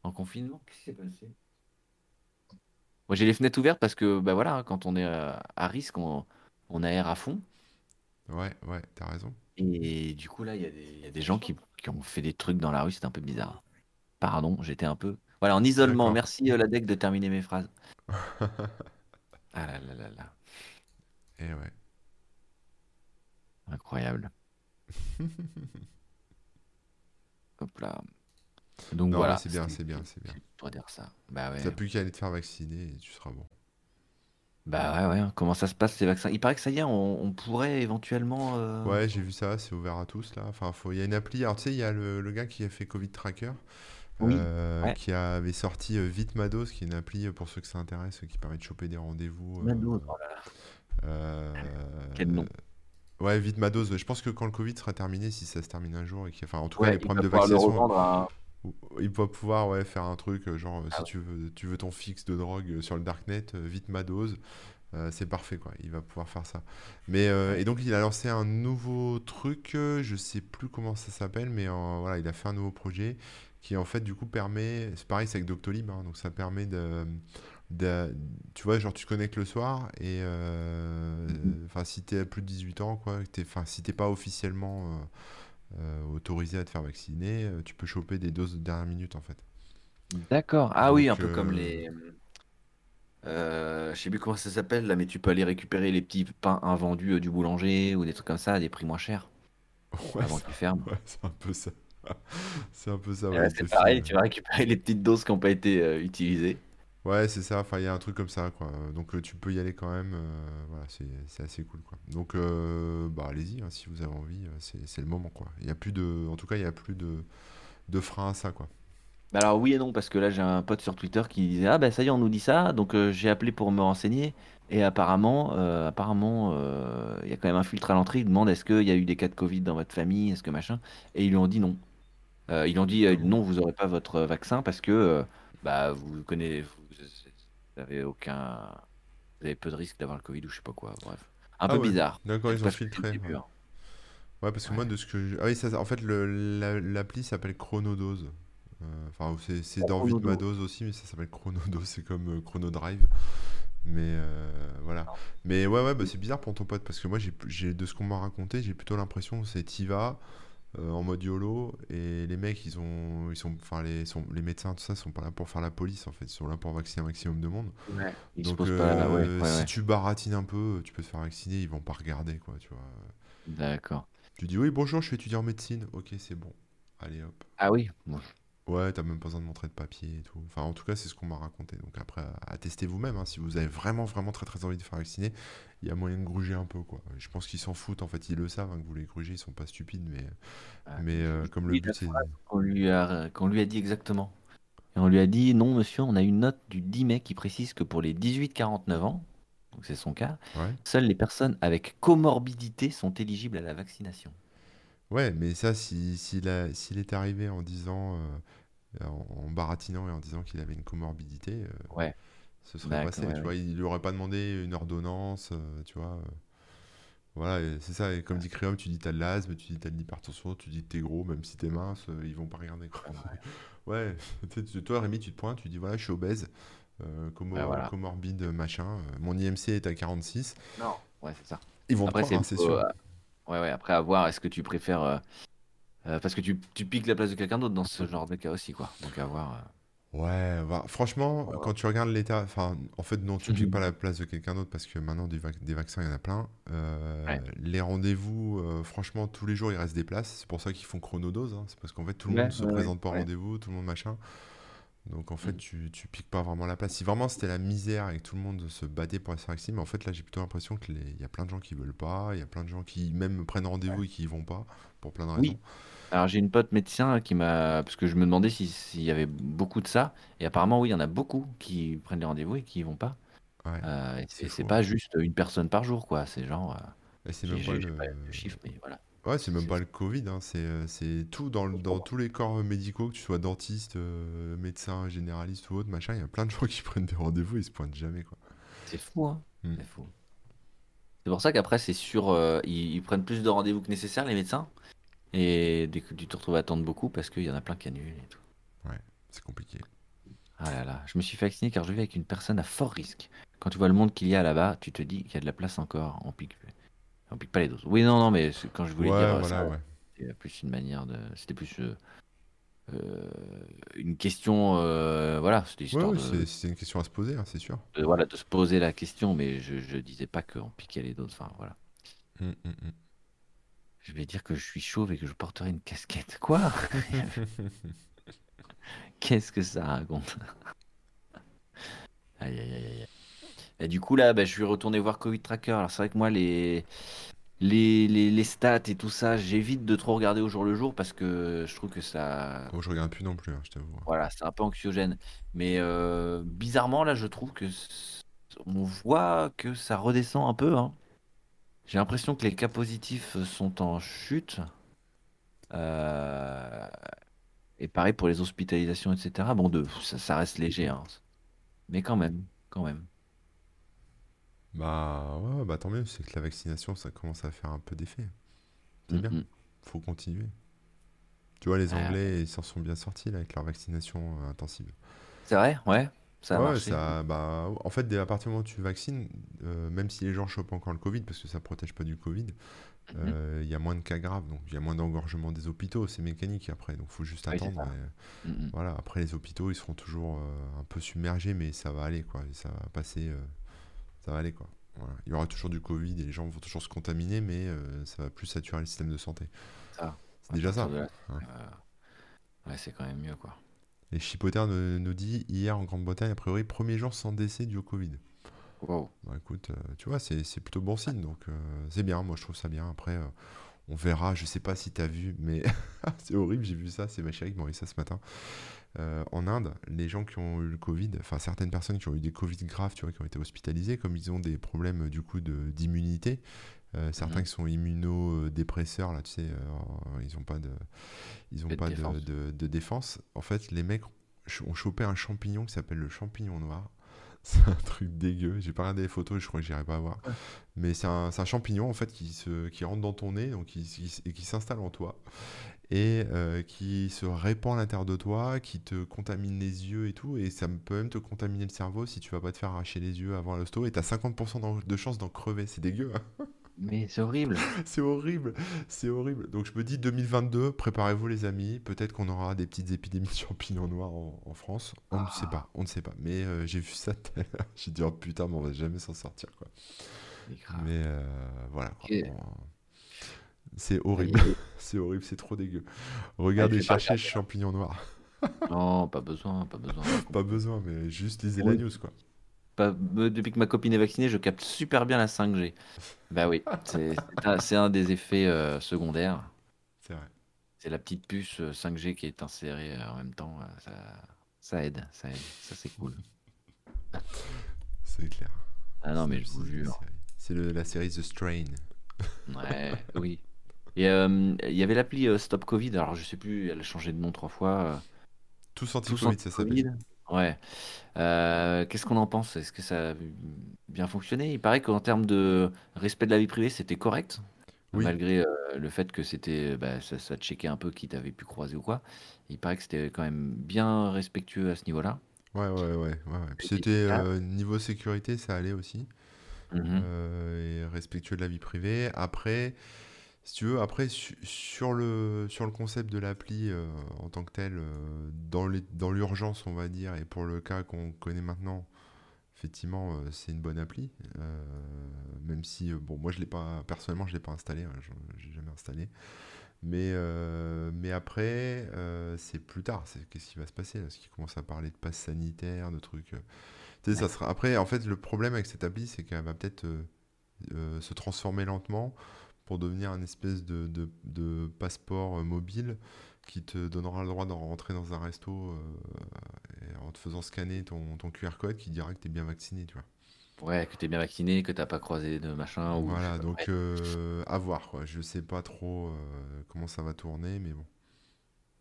en confinement. Qu'est-ce qui s'est passé? Moi, j'ai les fenêtres ouvertes parce que, bah voilà, hein, quand on est euh, à risque, on, on aère à fond. Ouais, ouais, t'as raison. Et du coup, là, il y, a des- il y a des gens qui, qui ont fait des trucs dans la rue, c'était un peu bizarre. Pardon, j'étais un peu. Voilà, en isolement. D'accord. Merci, euh, la deck, de terminer mes phrases. Ah là là là là, Et ouais. incroyable. Hop là. Donc Non, voilà. c'est bien, c'est bien, c'est bien. Pour dire ça. Bah ouais. T'as plus qu'à aller te faire vacciner et tu seras bon. Bah ouais, ouais. Comment ça se passe ces vaccins? Il paraît que ça y est, on, on pourrait éventuellement. euh, Ouais, j'ai vu ça, c'est ouvert à tous là. Enfin, faut... il y a une appli. Alors, tu sais, il y a le, le gars qui a fait Covid Tracker, Oui, euh, ouais. qui avait sorti euh, Vitmados, qui est une appli pour ceux que ça intéresse, qui permet de choper des rendez-vous. Mados, euh, Quel nom? Ouais, Vitmados. Je pense que quand le Covid sera terminé, si ça se termine un jour, et enfin, en tout cas, les problèmes de vaccination, à. Il va pouvoir ouais, faire un truc, euh, genre, euh, Ah si ouais. tu veux, tu veux ton fixe de drogue euh, sur le darknet, euh, Vitmados. Euh, c'est parfait quoi, il va pouvoir faire ça. Mais euh, et donc il a lancé un nouveau truc, je sais plus comment ça s'appelle, mais euh, voilà, il a fait un nouveau projet qui en fait du coup permet, c'est pareil, c'est avec Doctolib, hein, donc ça permet de, de- tu vois, genre tu te connectes le soir et Mhm. enfin si t'es à plus de 18 ans quoi, enfin si t'es pas officiellement autorisé à te faire vacciner, euh, tu peux choper des doses de dernière minute en fait. D'accord. Ah oui, un peu comme euh, les. Euh, je sais plus comment ça s'appelle là, mais tu peux aller récupérer les petits pains invendus euh, du boulanger ou des trucs comme ça à des prix moins chers ouais, avant qu'ils ferment. ouais, c'est un peu ça. C'est un peu ça, ouais, c'est pareil, tu vas récupérer les petites doses qui n'ont pas été euh, utilisées. Ouais, c'est ça, enfin, il y a un truc comme ça, quoi. Donc, euh, tu peux y aller quand même, euh, voilà, c'est assez cool, quoi. Donc, euh, bah, allez-y, hein, si vous avez envie, c'est le moment, quoi. Il y a plus de, en tout cas, il y a plus de, de frein à ça, quoi. Bah alors oui et non, parce que là j'ai un pote sur Twitter qui disait Ah bah ça y est, on nous dit ça, donc euh, j'ai appelé pour me renseigner. Et apparemment, apparemment, il y a quand même un filtre à l'entrée. Il demande est-ce qu'il y a eu des cas de Covid dans votre famille, est-ce que machin? Et ils lui ont dit non. Ils lui ont dit Ah non, vous n'aurez pas votre vaccin parce que bah vous connaissez, vous avez aucun, vous avez peu de risque d'avoir le Covid ou je sais pas quoi. Bref, un Ah peu ouais, bizarre. d'accord, ils ont filtré. début. Ouais, hein. Ouais, parce que moi, de ce que je- Ah oui, ça, en fait, la- l'appli s'appelle Chronodose. Euh, Enfin, c'est c'est dans Chronodo. Vitmados aussi, mais ça s'appelle Chronodose, c'est comme euh, Chronodrive. Mais euh, voilà. Mais ouais, ouais, bah, c'est bizarre pour ton pote, parce que moi, j'ai, j'ai- de ce qu'on m'a raconté, j'ai plutôt l'impression que c'est Tiva euh, en mode YOLO, et les mecs, ils ont, ils sont, enfin, les, sont, les médecins, tout ça, sont pas là pour faire la police, en fait, ils sont là pour vacciner un maximum de monde. Ouais. Ils se Donc, posent pas. Ouais, euh, ouais, si tu baratines un peu, tu peux te faire vacciner, ils vont pas regarder, quoi, tu vois. D'accord. Tu dis, oui, bonjour, je suis étudiant en médecine. Ok, c'est bon. Allez, hop. Ah oui. Bon. Ouais, t'as même pas besoin de montrer de papier et tout. Enfin, en tout cas, c'est ce qu'on m'a raconté. Donc après, à, tester vous-même. hein. Si vous avez vraiment, vraiment très, très envie de faire vacciner, il y a moyen de gruger un peu, quoi. Je pense qu'ils s'en foutent. En fait, ils le savent hein, que vous les grugez. Ils sont pas stupides, mais, Ah, mais euh, comme le but, c'est... qu'on lui a, lui a dit exactement. Et on lui a dit non, monsieur, on a une note du 10 mai qui précise que pour les 18-49 ans, donc c'est son cas, Ouais. seules les personnes avec comorbidité sont éligibles à la vaccination. Ouais, mais ça, si, s'il a- s'il est arrivé en disant... euh, en, en baratinant et en disant qu'il avait une comorbidité, euh, Ouais, ce serait passé, ouais, tu ouais. vois. Il lui aurait pas demandé une ordonnance, euh, tu vois. euh. Voilà, c'est ça. Et comme dit Créum, tu dis t'as de l'asthme, tu dis t'as de l'hypertension, tu dis t'es gros, même si t'es mince, ils vont pas regarder, quoi. Ouais, toi Rémi, tu te pointes, tu dis voilà, je suis obèse, comor- voilà. comorbide, machin, mon IMC est à 46. Non. Ouais, c'est ça. Ils vont te Après, croire, c'est hein, sûr. Ouais, ouais, après avoir, est-ce que tu préfères. euh, euh, parce que tu, tu piques la place de quelqu'un d'autre dans ce genre de cas aussi, quoi. Donc à voir. euh, Ouais, va- franchement, quand tu regardes l'état, enfin, en fait, non, tu piques pas la place de quelqu'un d'autre parce que maintenant, des, vac- des vaccins, il y en a plein. Euh, Ouais. les rendez-vous, euh, franchement, tous les jours, il reste des places. C'est pour ça qu'ils font chronodose. hein. C'est parce qu'en fait, tout le Ouais, monde se ouais, présente pas au ouais. rendez-vous, tout le monde machin. Donc, en fait, Mm. tu, tu piques pas vraiment la place. Si vraiment c'était la misère et que tout le monde se battait pour vacciner, mais en fait, là, j'ai plutôt l'impression qu'il y a plein de gens qui veulent pas. Il y a plein de gens qui même prennent rendez-vous et qui y vont pas pour plein de raisons. Oui. Alors j'ai une pote médecin qui m'a... Parce que je me demandais si- s'il y avait beaucoup de ça. Et apparemment, oui, il y en a beaucoup qui prennent les rendez-vous et qui y vont pas. Ouais, Euh, et c'est pas juste une personne par jour, quoi. C'est genre... euh, Et c'est même pas le. pas le chiffre, mais voilà. Ouais, c'est même pas le Covid, hein, c'est euh, tout dans, le- dans tous les corps médicaux, que tu sois dentiste, euh, médecin, généraliste ou autre, machin, il y a plein de gens qui prennent des rendez-vous, ils se pointent jamais, quoi. C'est fou, hein. Hmm. C'est fou. C'est pour ça qu'après, c'est sûr, euh, ils, ils prennent plus de rendez-vous que nécessaire, les médecins. Et dès que tu te retrouves à attendre beaucoup parce qu'il y en a plein qui annulent et tout. Ouais, c'est compliqué. Ah là là, je me suis fait vacciner car je vis avec une personne à fort risque. Quand tu vois le monde qu'il y a là-bas, tu te dis qu'il y a de la place encore. On pique, on pique pas les doses. Oui, non, non, mais quand je voulais dire Ouais, voilà, ça, ouais. c'était plus une manière de. C'était plus euh, euh, une question. euh, voilà, c'était Ouais, histoire ouais, de, c'est c'est une question à se poser, hein, c'est sûr. de- voilà, de se poser la question, mais je, je disais pas qu'on piquait les doses. Enfin, voilà. Mm, mm, mm. Je vais dire que je suis chauve et que je porterai une casquette. Quoi? Qu'est-ce que ça raconte? Aïe, aïe, aïe, aïe. Et du coup, là, bah, je suis retourné voir Covid Tracker. Alors, c'est vrai que moi, les, les, les, les stats et tout ça, j'évite de trop regarder au jour le jour parce que je trouve que ça. Moi, je regarde plus non plus, hein, je t'avoue. Voilà, c'est un peu anxiogène. Mais euh, bizarrement, là, je trouve que on voit que ça redescend un peu. hein. J'ai l'impression que les cas positifs sont en chute. Euh, Et pareil pour les hospitalisations, etc. Bon, de, ça, ça reste léger, hein. Mais quand même, quand même. Bah ouais, bah tant mieux, c'est que la vaccination, ça commence à faire un peu d'effet. C'est bien, faut continuer. Tu vois, les Ah, Anglais, ils s'en sont bien sortis là avec leur vaccination euh, intensive. c'est vrai, ouais, ça a Ouais, marché. ça, bah, en fait, dès à partir du moment où tu vaccines, euh, même si les gens chopent encore le Covid, parce que ça protège pas du Covid, Mhm. euh, il y a moins de cas graves, donc il y a moins d'engorgement des hôpitaux, c'est mécanique après, donc faut juste Oui, c'est attendre. ça. et, voilà, après les hôpitaux, ils seront toujours euh, un peu submergés, mais ça va aller, quoi, et ça va passer, euh, ça va aller, quoi. Voilà. Il y aura toujours du Covid et les gens vont toujours se contaminer, mais euh, ça va plus saturer le système de santé. Ça, C'est déjà ça. euh, ouais, c'est quand même mieux, quoi. Et Chipoter nous, dit hier en Grande-Bretagne, a priori, premier jour sans décès dû au Covid. Wow. Bah écoute, euh, tu vois, c'est plutôt bon signe, donc euh, c'est bien, moi je trouve ça bien. Après, euh, on verra, je sais pas si t'as vu, mais c'est horrible, j'ai vu ça, c'est ma chérie qui m'a envoyé ça ce matin. Euh, en Inde, les gens qui ont eu le Covid, enfin certaines personnes qui ont eu des Covid graves, tu vois, qui ont été hospitalisées, comme ils ont des problèmes euh, du coup d'immunité, euh, certains Mhm. qui sont immunodépresseurs, là, tu sais, euh, ils ont pas de, ils ont Pas de défense. de- de défense. En fait, les mecs ont chopé un champignon qui s'appelle le champignon noir. C'est un truc dégueu. J'ai pas regardé les photos, je crois que j'irai pas voir. Mais c'est un, champignon en fait qui, se, qui rentre dans ton nez donc qui, qui- et qui s'installe en toi et euh, qui se répand à l'intérieur de toi, qui te contamine les yeux et tout. Et ça peut même te contaminer le cerveau si tu vas pas te faire arracher les yeux avant l'hosto. Et t'as 50% d'en- de chance d'en crever. C'est dégueu. hein. Mais c'est horrible. c'est horrible. C'est horrible. Donc je me dis 2022, préparez-vous les amis. Peut-être qu'on aura des petites épidémies de champignons noirs en, en France. On ne sait pas. On ne sait pas. Mais euh, j'ai vu ça. J'ai dit oh putain, mais on va jamais s'en sortir quoi. C'est grave. Mais euh, voilà. quoi. Ok. C'est horrible. c'est horrible, c'est trop dégueu. Regardez, vais pas cherchez champignon noir. Non, pas besoin, pas besoin. Pas besoin, mais juste lisez Oui. la news quoi. Pas- me- depuis que ma copine est vaccinée, je capte super bien la 5G. Bah oui, c'est un, des effets euh, secondaires. C'est vrai. C'est la petite puce euh, 5G qui est insérée euh, en même temps. euh, Ça, ça aide, ça aide. Ça, c'est cool. C'est clair. Ah non, mais je vous jure. C'est la série The Strain. Ouais, oui. Et euh, il y avait l'appli euh, Stop Covid. Alors, je sais plus, elle a changé de nom trois fois. euh, Tous anti-Covid, ça s'appelle. Ouais. Euh, qu'est-ce qu'on en pense? Est-ce que ça a bien fonctionné? Il paraît qu'en termes de respect de la vie privée, c'était correct, Oui. malgré euh, le fait que c'était, bah, ça, ça checkait un peu qui t'avait pu croiser ou quoi. Il paraît que c'était quand même bien respectueux à ce niveau-là. Ouais, ouais, ouais. ouais, ouais. Puis C'était euh, niveau sécurité, ça allait aussi. Mhm. euh, et respectueux de la vie privée. Après, si tu veux, après su- sur le sur le concept de l'appli euh, en tant que tel, euh, dans l'urgence, on va dire, et pour le cas qu'on connaît maintenant, effectivement, euh, c'est une bonne appli. Même si, bon, moi je l'ai pas personnellement, je l'ai pas installé, hein, j'ai jamais installé. Mais mais après, c'est plus tard. Qu'est-ce qui va se passer là Est-ce qu'ils commencent à parler de passe sanitaire, de trucs. tu sais, ça sera... Après, en fait, le problème avec cette appli, c'est qu'elle va peut-être se transformer lentement pour devenir un espèce de, de- de passeport euh, mobile qui te donnera le droit d'en rentrer dans un resto euh, en te faisant scanner ton, ton QR code qui dira que tu es bien vacciné, tu vois. Ouais, que t'es bien vacciné, que t'as pas croisé de machin ou Voilà, donc euh, à voir, quoi. Je sais pas trop euh, comment ça va tourner, mais bon,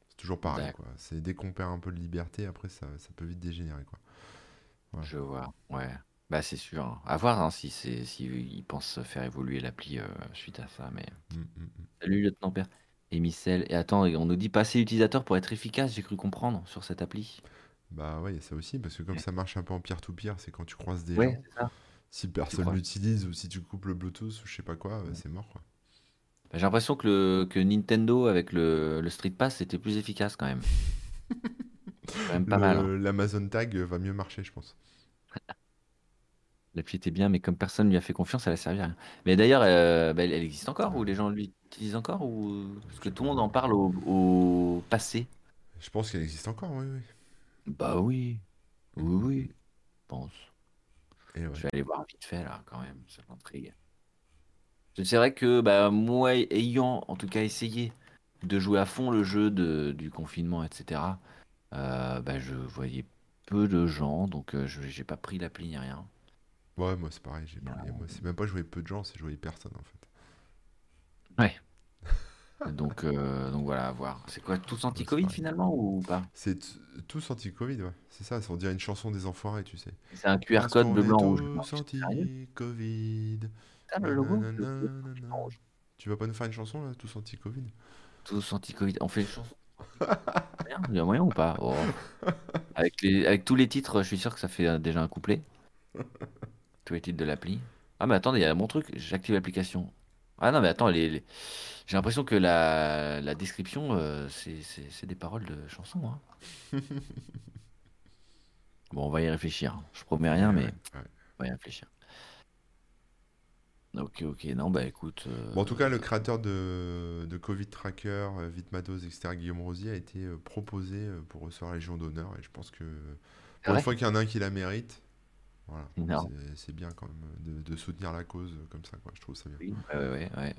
c'est toujours pareil, quoi. C'est dès qu'on perd un peu de liberté, après, ça, ça peut vite dégénérer, quoi. Voilà. Je vois. Ouais. Bah c'est sûr. hein. À voir hein, si c'est si ils pensent faire évoluer l'appli euh, suite à ça. Mais Mm, mm, mm. salut lieutenant Père. Et Micelle. Et attends, on nous dit passer utilisateur pour être efficace. J'ai cru comprendre sur cette appli. Bah ouais, il y a ça aussi, parce que comme ça marche un peu en peer-to-peer, c'est quand tu croises des Ouais, gens, c'est ça. si Tu personne crois. l'utilise ou si tu coupes le Bluetooth ou je sais pas quoi, euh, c'est mort quoi. Bah, J'ai l'impression que, le, que Nintendo avec le, le Street Pass c'était plus efficace quand même. Quand même pas mal. hein. Le- L'Amazon Tag va mieux marcher, je pense. L'appli était bien, mais comme personne lui a fait confiance, elle a servi à rien. Mais d'ailleurs, euh, bah, elle elle existe encore ou les gens l'utilisent encore ou parce que tout le monde en parle au, au passé? Je pense qu'elle existe encore, oui, oui. Bah oui, oui, oui, je pense. Et ouais. Je vais aller voir vite fait là quand même, ça m'intrigue. C'est vrai que bah, moi, ayant en tout cas essayé de jouer à fond le jeu de, du confinement, etc., euh, bah, je voyais peu de gens, donc euh, je j'ai pas pris l'appli ni rien. Ouais, moi c'est pareil, j'ai pris- Non. moi c'est même pas jouer peu de gens, c'est jouer personne en fait. Donc, euh, donc voilà, à voir. C'est quoi, tous anti-Covid finalement ou pas? C'est t- tous anti-Covid, ouais. C'est ça, on dirait une chanson des enfoirés, tu sais. C'est un QR Parce code bleu, blanc, rouge. tous anti-Covid. Le logo? Tu vas pas nous faire une chanson là, tous anti-Covid? Tous anti-Covid. On fait une chanson. Il y a moyen ou pas? Oh. Avec les, avec tous les titres, je suis sûr que ça fait euh, déjà un couplet. Tous les titres de l'appli. Ah, mais attendez, il y a mon truc. J'active l'application. Ah non, mais attends, les, les- j'ai l'impression que la, la description, euh, c'est c'est- c'est des paroles de chansons. hein. Bon, on va y réfléchir. Je promets rien, mais ouais, ouais. on va y réfléchir. Ok, ok. Non, bah écoute. euh, Bon, en tout cas, le créateur de, de Covid Tracker, euh, Vitmados, etc., Guillaume Rosier, a été euh, proposé euh, pour recevoir la Légion d'honneur. Et je pense que pour vrai? une fois qu'il y en a un qui la mérite, voilà, c'est- bien quand même de, de soutenir la cause comme ça, quoi. Je trouve ça bien. Oui, ouais, ouais.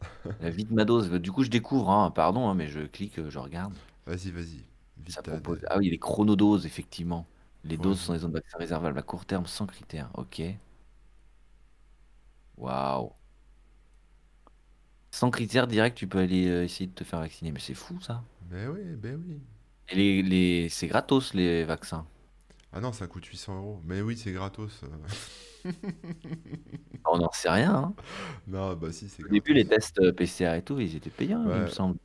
La vie de ma dose. Du coup, je découvre, hein, pardon, hein, mais je clique, euh, je regarde. Vas-y, vas-y. Ça Vitad. propose. Ah oui, les chronodoses, effectivement. Les doses sont des zones vaccins réservables à court terme sans critères. Ok. Waouh. Sans critères direct, tu peux aller euh, essayer de te faire vacciner. Mais c'est fou, ça. Ben oui, ben oui. Et les, les... c'est gratos, les vaccins. Ah non, ça coûte 800 euros. Mais oui, c'est gratos. euh. On n'en sait rien. hein. Non, bah si, c'est Au début, les tests euh, PCR et tout, ils étaient payants, il me semble,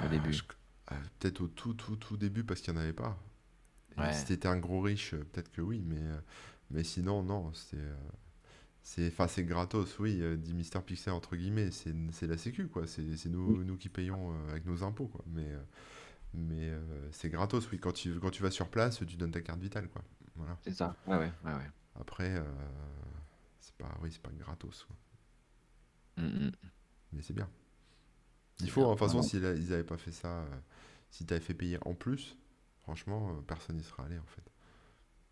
au Ah, début. je- ah, Peut-être au tout, tout, tout début parce qu'il n'y en avait pas. Et Ouais. si t'étais un gros riche, euh, peut-être que oui, mais, euh, mais sinon, non. C'est euh, c'est enfin, c'est gratos, oui, euh, dit Mister Pixel entre guillemets. C'est c'est la Sécu, quoi. C'est c'est nous, nous qui payons euh, avec nos impôts, quoi. Mais, euh, mais euh, c'est gratos, oui. Quand tu, quand tu vas sur place, tu donnes ta carte vitale, quoi. Voilà. C'est ça. Ouais, ouais, ouais, ouais. Après, euh, c'est pas, oui, c'est pas gratos, quoi. Mm, mm. Mais c'est bien. Il faut, bien, hein, de toute façon, s'ils n'avaient pas fait ça, euh, si t'avais fait payer en plus, franchement, euh, personne n'y serait allé, en fait.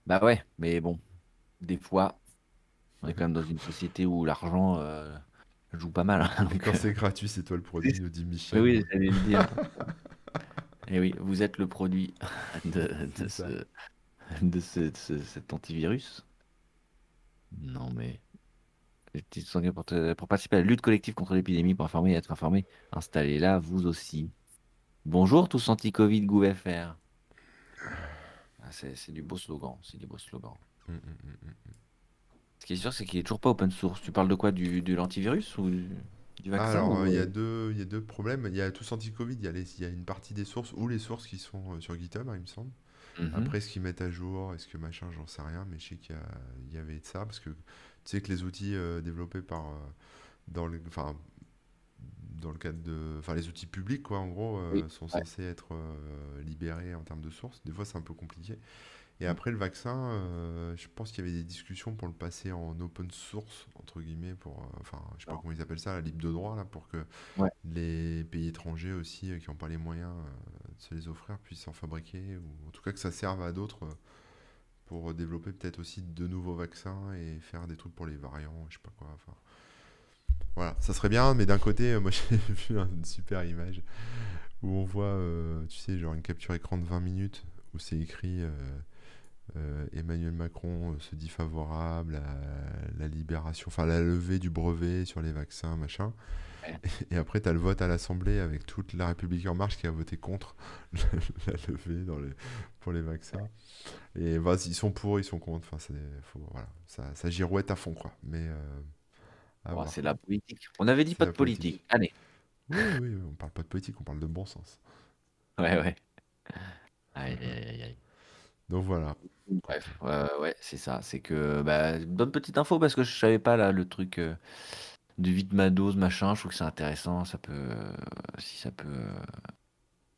Bah ouais, mais bon, des fois, on est quand même dans une société où l'argent joue pas mal. hein, donc, quand c'est gratuit, c'est toi le produit, nous dit Michel. oui, oui, j'allais le dire. Et oui, vous êtes le produit de, ce, de ce- de ce- cet antivirus. Non mais, pour, participer à la lutte collective contre l'épidémie, pour informer et être informé, installez-la vous aussi. Bonjour tous anti-Covid GouFR. Ah, c'est du beau slogan, c'est du beau slogan. Hum, hum, hum. Ce qui est sûr, c'est qu'il est toujours pas open source. Tu parles de quoi? Du, de l'antivirus ou du, du vaccin Alors, ou, euh, il y a euh, deux, il y a deux problèmes. Il y a tous anti-Covid, il y a les- il y a une partie des sources ou les sources qui sont euh, sur GitHub, hein, il me semble. mhm. Après, ce qu'ils mettent à jour, est-ce que machin, j'en sais rien, mais je sais qu'il y, y avait de ça, parce que tu sais que les outils euh, développés par, euh, dans le, enfin, dans le cadre de, enfin, les outils publics, quoi, en gros, euh, Oui, sont ouais. censés être euh, libérés en termes de sources. Des fois, c'est un peu compliqué. Et Mm. après, le vaccin, euh, je pense qu'il y avait des discussions pour le passer en open source, entre guillemets, pour, enfin, je sais pas Non. comment ils appellent ça, la libre de droit, là, pour que Ouais. les pays étrangers aussi, qui n'ont pas les moyens de se les offrir, puissent en fabriquer, ou en tout cas que ça serve à d'autres pour développer peut-être aussi de nouveaux vaccins et faire des trucs pour les variants, je sais pas quoi. Enfin, voilà, ça serait bien, mais d'un côté, euh, moi j'ai vu une super image où on voit, euh, tu sais, genre une capture écran de 20 minutes où c'est écrit euh, euh, Emmanuel Macron se dit favorable à la libération, enfin la levée du brevet sur les vaccins, machin. Et après, tu as le vote à l'Assemblée avec toute la République En Marche qui a voté contre la levée dans les, pour les vaccins. Et vas ils sont pour, ils sont contre. Enfin, faut, voilà, ça, ça girouette à fond, quoi. Mais c'est la politique. On avait dit pas de politique. Allez. Oui, oui, on parle pas de politique, on parle de bon sens. Ouais, ouais. Aïe, aïe, aïe. Donc voilà. Bref, ouais, ouais, c'est ça. C'est que, bah, bonne petite info parce que je savais pas là le truc euh, de vite ma dose, machin. Je trouve que c'est intéressant. Ça peut, euh, si ça peut euh,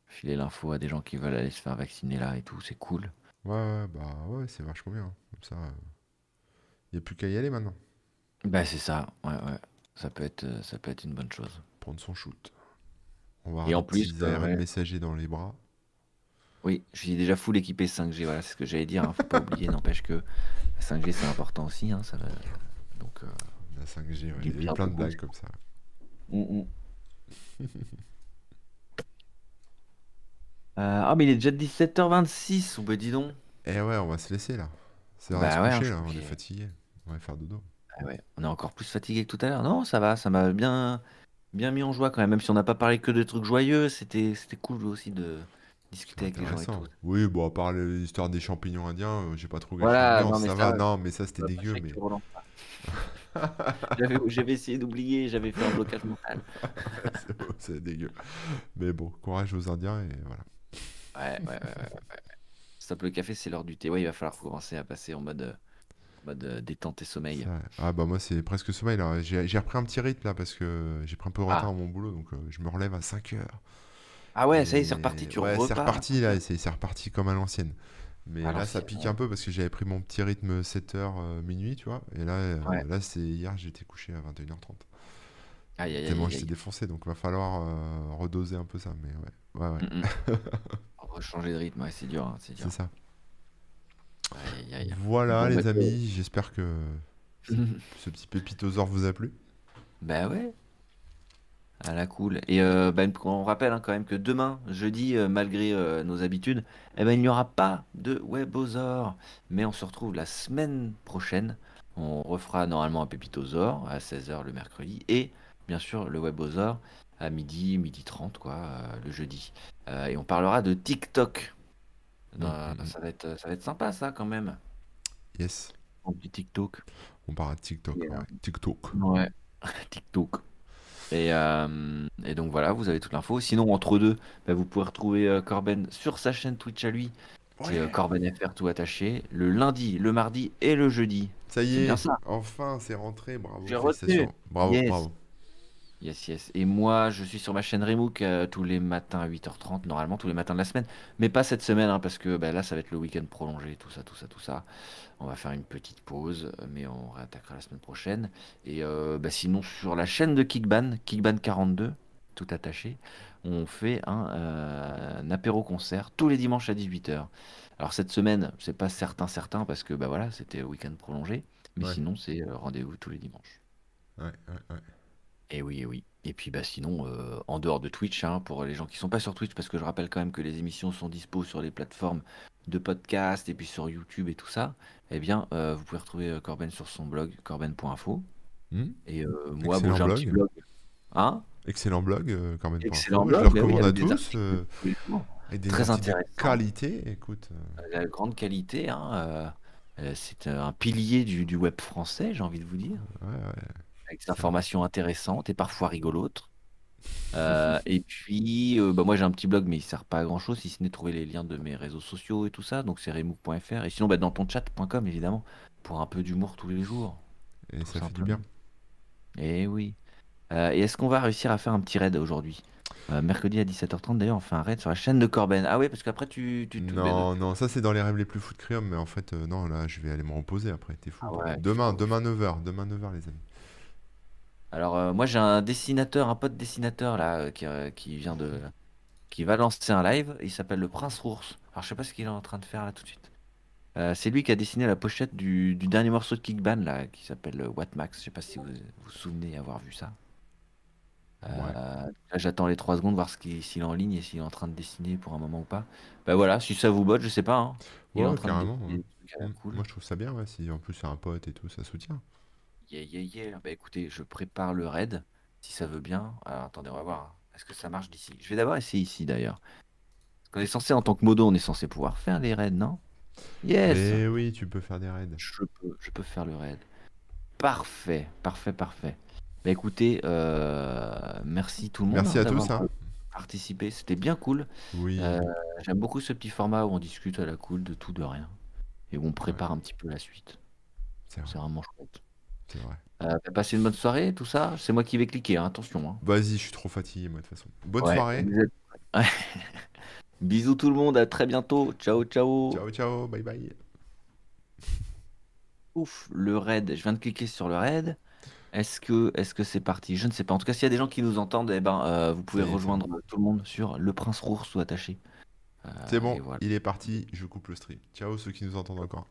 filer l'info à des gens qui veulent aller se faire vacciner là et tout, c'est cool. Ouais, ouais, bah ouais, c'est vachement bien. Comme ça, il n'y a plus qu'à y aller maintenant. Bah, c'est ça. Ouais, ouais. Ça peut être, euh, ça peut être une bonne chose. Prendre son shoot. On va Et en plus, euh, ARN ouais. messagers dans les bras. Oui, je suis déjà full équipé 5G. Voilà, c'est ce que j'allais dire. hein. Faut pas oublier. N'empêche que 5G c'est important aussi. hein, ça va... Donc. euh, La 5G, ouais. Du Il y a eu bien plein de blagues comme ça. Mm, mm. Euh, ah, mais il est déjà 17h26, ou bah dis donc. Eh ouais, on va se laisser là. C'est l'heure Bah se ouais, hein, coucher je là, on est- fatigué. On va faire dodo. Ah ouais, on est encore plus fatigué que tout à l'heure. Non, ça va, ça m'a bien, bien mis en joie quand même. Même si on n'a pas parlé que de trucs joyeux, c'était, c'était cool aussi de discuter avec les gens et tout. Oui, bon, à part l'histoire des champignons indiens, euh, j'ai pas trop gâché Voilà, non, mais ça ça, va. Non, mais ça c'était dégueu. Mais... J'avais, essayé d'oublier, j'avais fait un blocage mental. c'est dégueu. Mais bon, courage aux Indiens et voilà. Ouais, ouais, ouais, ouais, ouais, ouais. Stop le café, c'est l'heure du thé. Ouais, il va falloir commencer à passer en mode, euh, mode euh, détente et sommeil. Ah bah moi c'est presque sommeil là. J'ai repris un petit rythme là parce que j'ai pris un peu de retard Ah. à mon boulot donc euh, je me relève à 5 heures. Ah ouais, ça y est, c'est reparti, tu Ouais, c'est reparti là, c'est reparti comme à l'ancienne. Mais là ça pique un peu parce que j'avais pris mon petit rythme 7h minuit, tu vois. Et là, euh, Ouais. là c'est hier j'étais couché à 21h30. Aïe, aïe, Tellement j'étais défoncé donc va falloir euh, redoser un peu ça. Mais ouais, ouais, ouais, Mm, mm. On va changer de rythme, ouais, c'est dur, hein, c'est dur. c'est ça. Aïe, aïe, aïe. Voilà Bon, les bah, amis, j'espère que ce, petit pépitosaure vous a plu. Bah ouais. À la cool. Et euh, bah, on rappelle hein, quand même que demain, jeudi, euh, malgré euh, nos habitudes, eh ben, il n'y aura pas de Webosaur. Mais on se retrouve la semaine prochaine. On refera normalement un Pépitosaure à 16h le mercredi. Et bien sûr, le Webosaur à midi, midi 30, quoi, euh, le jeudi. Euh, et on parlera de TikTok. Mhm. Euh, ça, va être, ça va être sympa, ça, quand même. Yes, Un petit TikTok. on part à TikTok. Yeah. ouais. TikTok. Ouais, TikTok. Et, euh, et donc voilà, vous avez toute l'info. Sinon, entre deux, bah, vous pouvez retrouver euh, Corben sur sa chaîne Twitch à lui, qui est euh, Corben FR tout attaché, le lundi, le mardi et le jeudi. Ça y C'est est, bien ça. enfin c'est rentré, bravo. Bravo, Yes. bravo. Yes, yes. Et moi, je suis sur ma chaîne Remook euh, tous les matins à 8h30, normalement tous les matins de la semaine. Mais pas cette semaine, hein, parce que bah, là, ça va être le week-end prolongé, tout ça, tout ça, tout ça. On va faire une petite pause, mais on réattaquera la semaine prochaine. Et euh, bah, sinon, sur la chaîne de Kickban, Kickban42, tout attaché, on fait un, euh, un apéro-concert tous les dimanches à 18h. Alors cette semaine, c'est pas certain, certain, parce que bah voilà, c'était le week-end prolongé. Mais Ouais. sinon, c'est rendez-vous tous les dimanches. Ouais, ouais, ouais. Et oui, et oui. Et puis bah sinon, euh, en dehors de Twitch, hein, pour les gens qui sont pas sur Twitch, parce que je rappelle quand même que les émissions sont dispo sur les plateformes de podcast et puis sur YouTube et tout ça, eh bien, euh, vous pouvez retrouver euh, Corben sur son blog, corben.info. Hmm Et euh, moi, bon, j'ai un petit blog. Hein? Excellent blog, pour Excellent blog, Je le oui, recommande à tous. avec des Très de intéressant. qualité, écoute. La grande qualité, hein, c'est un pilier du, du web français, j'ai envie de vous dire. ouais, ouais. Avec des informations intéressantes et parfois rigolotes. Euh, et puis, euh, bah, moi j'ai un petit blog, mais il sert pas à grand chose si ce n'est trouver les liens de mes réseaux sociaux et tout ça. Donc c'est remook.fr. Et sinon, bah, dans ton chat.com évidemment, pour un peu d'humour tous les jours. Et ça fait du bien. Et oui. Euh, et est-ce qu'on va réussir à faire un petit raid aujourd'hui? Mercredi à 17h30 d'ailleurs, on fait un raid sur la chaîne de Corben. Ah oui, parce qu'après tu, tu Non, non, ça c'est dans les rêves les plus fous de Crium, mais en fait, non, là je vais aller me reposer après, t'es fou. Ah ouais, demain, demain 9h, demain 9h les amis. Alors euh, moi j'ai un dessinateur, un pote dessinateur là euh, qui, euh, qui vient de qui va lancer un live, il s'appelle le Prince Rours. Alors je sais pas ce qu'il est en train de faire là tout de suite. Euh, c'est lui qui a dessiné la pochette du, du dernier morceau de Kickban là qui s'appelle What Max. Je sais pas si vous vous souvenez avoir vu ça. Là j'attends les 3 secondes voir s'il est en ligne et s'il est en train de dessiner pour un moment ou pas. Bah voilà, si ça vous botte, je sais pas. hein. Il est Ouais, en train de carrément, dessiner ouais. cool. Moi je trouve ça bien, ouais, si en plus c'est un pote et tout, ça soutient. Yeah, yeah, yeah. Bah écoutez, je prépare le raid, si ça veut bien. Alors attendez, on va voir. Est-ce que ça marche d'ici? Je vais d'abord essayer ici d'ailleurs. Parce qu'on est censé, en tant que modo, on est censé pouvoir faire les raids, non? Yes! Et oui, tu peux faire des raids. Je peux, je peux faire le raid. Parfait, parfait, parfait. Bah écoutez, euh, merci tout le monde Merci hein, à tous, hein. participé. C'était bien cool. Oui, Euh, j'aime beaucoup ce petit format où on discute à la cool de tout, de rien. Et où on prépare un petit peu la suite. c'est vrai, C'est vraiment chouette. C'est vrai. Euh, passé une bonne soirée, tout ça? C'est moi qui vais cliquer, hein, attention. hein. Vas-y, je suis trop fatigué, moi, de toute façon. Bonne Ouais, soirée. vous êtes- Ouais. Bisous tout le monde, à très bientôt. Ciao, ciao. Ciao, ciao, bye bye. Ouf, le raid. Je viens de cliquer sur le raid. Est-ce que est-ce que c'est parti? Je ne sais pas. En tout cas, s'il y a des gens qui nous entendent, eh ben, euh, vous pouvez rejoindre tout le monde sur Le Prince Rours tout attaché. Euh, C'est bon, voilà. il est parti, je coupe le stream. Ciao ceux qui nous entendent encore.